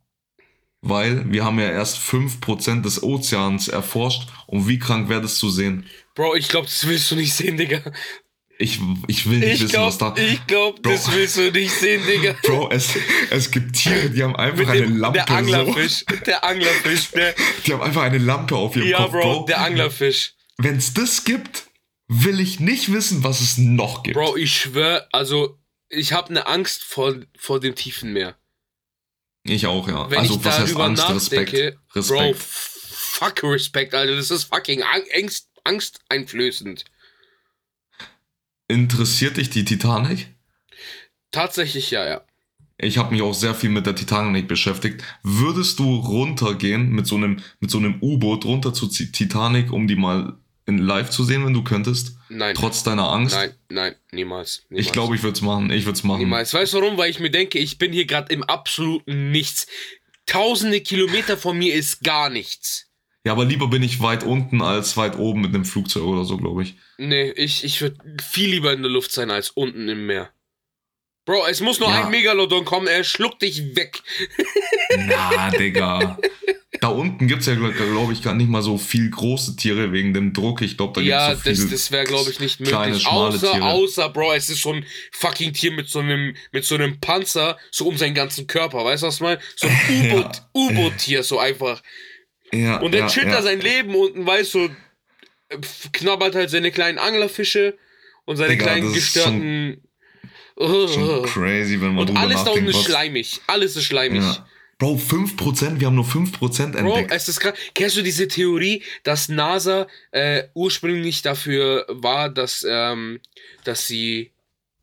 A: Weil wir haben ja erst 5% des Ozeans erforscht und wie krank wäre das zu sehen?
B: Bro, ich glaube, das willst du nicht sehen, Digga.
A: Ich, ich will nicht
B: Ich
A: wissen, was da...
B: glaube, ich glaub,
A: Bro.
B: das willst du nicht sehen, Digga.
A: Bro, es, es gibt Tiere, die haben einfach
B: Mit
A: eine
B: dem,
A: Lampe.
B: der Anglerfisch. Der Anglerfisch?
A: So, die haben einfach eine Lampe auf ihrem
B: Ja,
A: Kopf,
B: Bro,
A: Bro.
B: der Anglerfisch.
A: Wenn es das gibt, will ich nicht wissen, was es noch gibt.
B: Bro, ich schwör, also, ich habe eine Angst vor, vor dem tiefen Meer.
A: Ich auch, ja.
B: Wenn
A: also, was heißt Angst?
B: nachdenke,
A: Respekt.
B: Bro,
A: Respekt.
B: fuck Respekt, Alter. Das ist fucking Ang Angst, angsteinflößend.
A: Interessiert dich die Titanic?
B: Tatsächlich, ja, ja.
A: Ich habe mich auch sehr viel mit der Titanic beschäftigt. Würdest du runtergehen mit so einem, mit so einem U-Boot runter zur Titanic, um die mal in live zu sehen, wenn du könntest?
B: Nein.
A: Trotz deiner Angst?
B: Nein, nein, niemals. niemals.
A: Ich glaube, ich würde es machen. Ich würde es machen.
B: Niemals. Weißt du warum? Weil ich mir denke, ich bin hier gerade im absoluten Nichts. Tausende Kilometer von mir ist gar nichts.
A: Ja, aber lieber bin ich weit unten als weit oben mit einem Flugzeug oder so, glaube ich.
B: Nee, ich, ich würde viel lieber in der Luft sein als unten im Meer. Bro, es muss nur
A: Ja.
B: ein Megalodon kommen, er schluckt dich weg.
A: Na, Digga. Da unten gibt es ja, glaube ich, gar nicht mal so viel große Tiere wegen dem Druck. Ich glaube, da gibt es
B: ja,
A: so viele
B: das, das wäre, glaube ich, nicht
A: kleine,
B: möglich.
A: schmale
B: Außer,
A: Tiere.
B: außer, Bro, es ist so ein fucking Tier mit so einem, mit so einem Panzer, so um seinen ganzen Körper. Weißt du, was ich meine? So ein U-Boot, U-Boot-Tier, so einfach.
A: Ja,
B: Und er
A: ja,
B: chillt da sein Leben unten, weißt du, knabbert halt seine kleinen Anglerfische und seine
A: Digga,
B: kleinen gestörten.
A: Schon crazy, wenn man
B: und alles da unten ist schleimig. Alles ist schleimig.
A: Ja. Bro, 5%, wir haben nur 5%
B: Bro,
A: entdeckt.
B: es ist krass. Kennst du diese Theorie, dass NASA äh, ursprünglich dafür war, dass, ähm, dass sie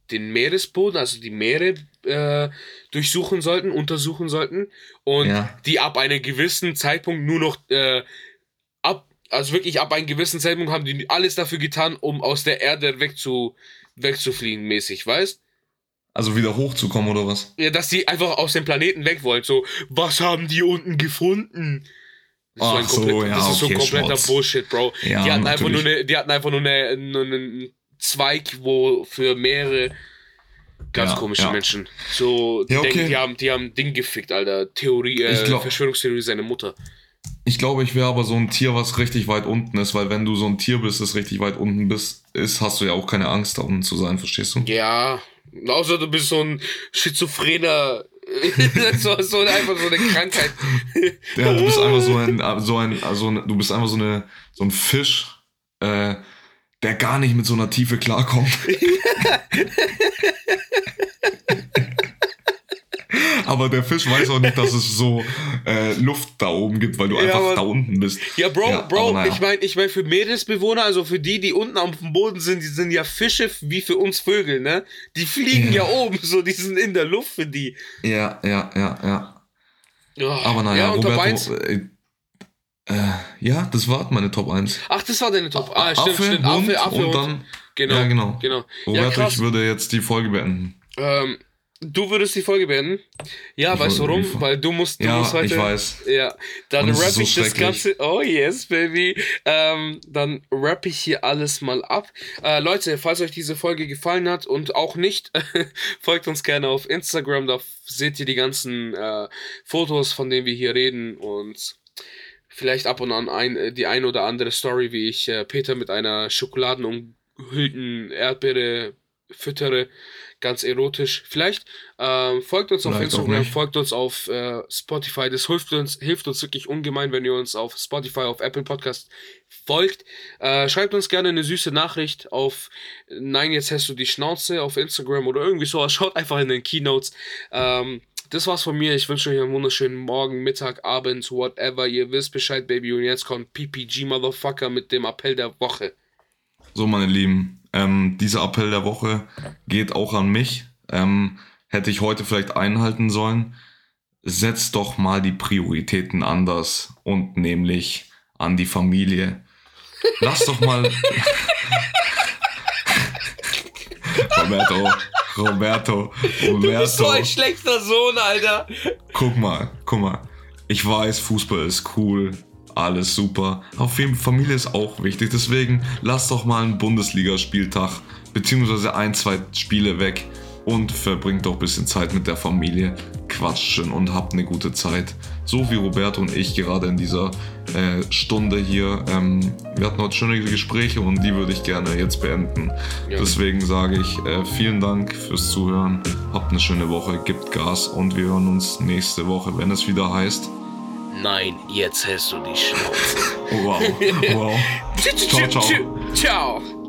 B: den Meeresboden, also die Meere, äh, durchsuchen sollten, untersuchen sollten und
A: Ja.
B: die ab einem gewissen Zeitpunkt nur noch äh, ab, also wirklich ab einem gewissen Zeitpunkt haben die alles dafür getan, um aus der Erde wegzu, wegzufliegen, mäßig, weißt?
A: Also wieder hochzukommen oder was?
B: Ja, dass die einfach aus dem Planeten weg wollen. So, was haben die unten gefunden? Das ist,
A: Ach
B: so, ein
A: so,
B: komplett,
A: ja,
B: das ist so
A: okay,
B: kompletter
A: Schmutz.
B: Bullshit, Bro.
A: Ja,
B: die, hatten einfach nur eine, die hatten einfach nur, eine, nur einen Zweig, wo für mehrere ganz
A: Ja,
B: komische
A: ja.
B: Menschen. So, die,
A: Ja, okay.
B: denken, die haben, die haben Ding gefickt, Alter. Theorie, äh,
A: glaub-
B: Verschwörungstheorie seine Mutter.
A: Ich glaube, ich wäre aber so ein Tier, was richtig weit unten ist, weil wenn du so ein Tier bist, das richtig weit unten bist, ist, hast du ja auch keine Angst, da unten zu sein, verstehst du?
B: Ja, außer du bist so ein schizophrener, so, so einfach so eine Krankheit.
A: Ja, du bist einfach so ein, so ein, also du bist einfach so eine, so ein Fisch, äh, der gar nicht mit so einer Tiefe klarkommt. Aber der Fisch weiß auch nicht, dass es so äh, Luft da oben gibt, weil du
B: Ja,
A: einfach
B: aber-
A: da unten bist.
B: Ja, Bro,
A: Ja,
B: Bro,
A: naja.
B: ich meine, ich mein, für Meeresbewohner, also für die, die unten auf dem Boden sind, die sind ja Fische wie für uns Vögel, ne? Die fliegen ja,
A: Ja.
B: oben, so, die sind in der Luft für die.
A: Ja, ja, ja, ja.
B: Ja,
A: Aber naja,
B: ja, und Top
A: Roberto,
B: 1?
A: äh, äh, ja, das war meine Top 1.
B: Ach, das war deine Top. Ah, stimmt,
A: Affe,
B: stimmt. Affe, Affe
A: und
B: und,
A: dann,
B: genau,
A: ja genau.
B: genau.
A: Roberto, ich würde jetzt die Folge beenden.
B: Ähm, du würdest die Folge beenden? Ja,
A: Ich
B: weißt du warum? Weil du musst, du
A: Ja,
B: musst heute.
A: ich weiß.
B: Ja, dann
A: Und es ist
B: rapp
A: so
B: ich das. Ganze. Oh yes, baby. Ähm, dann rapp ich hier alles mal ab. Äh, Leute, falls euch diese Folge gefallen hat und auch nicht, folgt uns gerne auf Instagram. Da seht ihr die ganzen äh, Fotos, von denen wir hier reden und vielleicht ab und an ein, äh, die ein oder andere Story, wie ich äh, Peter mit einer schokoladenumhüllten Erdbeere füttere. Ganz erotisch. Vielleicht ähm, folgt uns auf
A: Vielleicht auch
B: Instagram, folgt uns auf äh, Spotify. Das hilft uns, hilft uns wirklich ungemein, wenn ihr uns auf Spotify, auf Apple Podcast folgt. Äh, schreibt uns gerne eine süße Nachricht auf Nein, jetzt hast du die Schnauze auf Instagram oder irgendwie sowas. Schaut einfach in den Keynotes. Ähm, das war's von mir. Ich wünsche euch einen wunderschönen Morgen, Mittag, Abend, whatever. Ihr wisst Bescheid, Baby. Und jetzt kommt PPG Motherfucker mit dem Appell der Woche.
A: So, meine Lieben, ähm, dieser Appell der Woche geht auch an mich. Ähm, hätte ich heute vielleicht einhalten sollen. Setzt doch mal die Prioritäten anders und nämlich an die Familie. Lass doch mal. Roberto, Roberto, Roberto.
B: schlechter Sohn, Alter.
A: Guck mal, guck mal. Ich weiß, Fußball ist cool, alles super. Auf jeden Fall Familie ist auch wichtig. Deswegen lass doch mal einen Bundesligaspieltag beziehungsweise ein, zwei Spiele weg und verbringt doch ein bisschen Zeit mit der Familie. Quatschen und habt eine gute Zeit. So wie Roberto und ich gerade in dieser äh, Stunde hier. Ähm, wir hatten heute schöne Gespräche und die würde ich gerne jetzt beenden.
B: Ja.
A: Deswegen sage ich äh, vielen Dank fürs Zuhören. Habt eine schöne Woche, gibt Gas und wir hören uns nächste Woche, wenn es wieder heißt.
B: Nein, jetzt hast du die Schnauze.
A: Wow, wow. Ciao, ciao.
B: Ciao.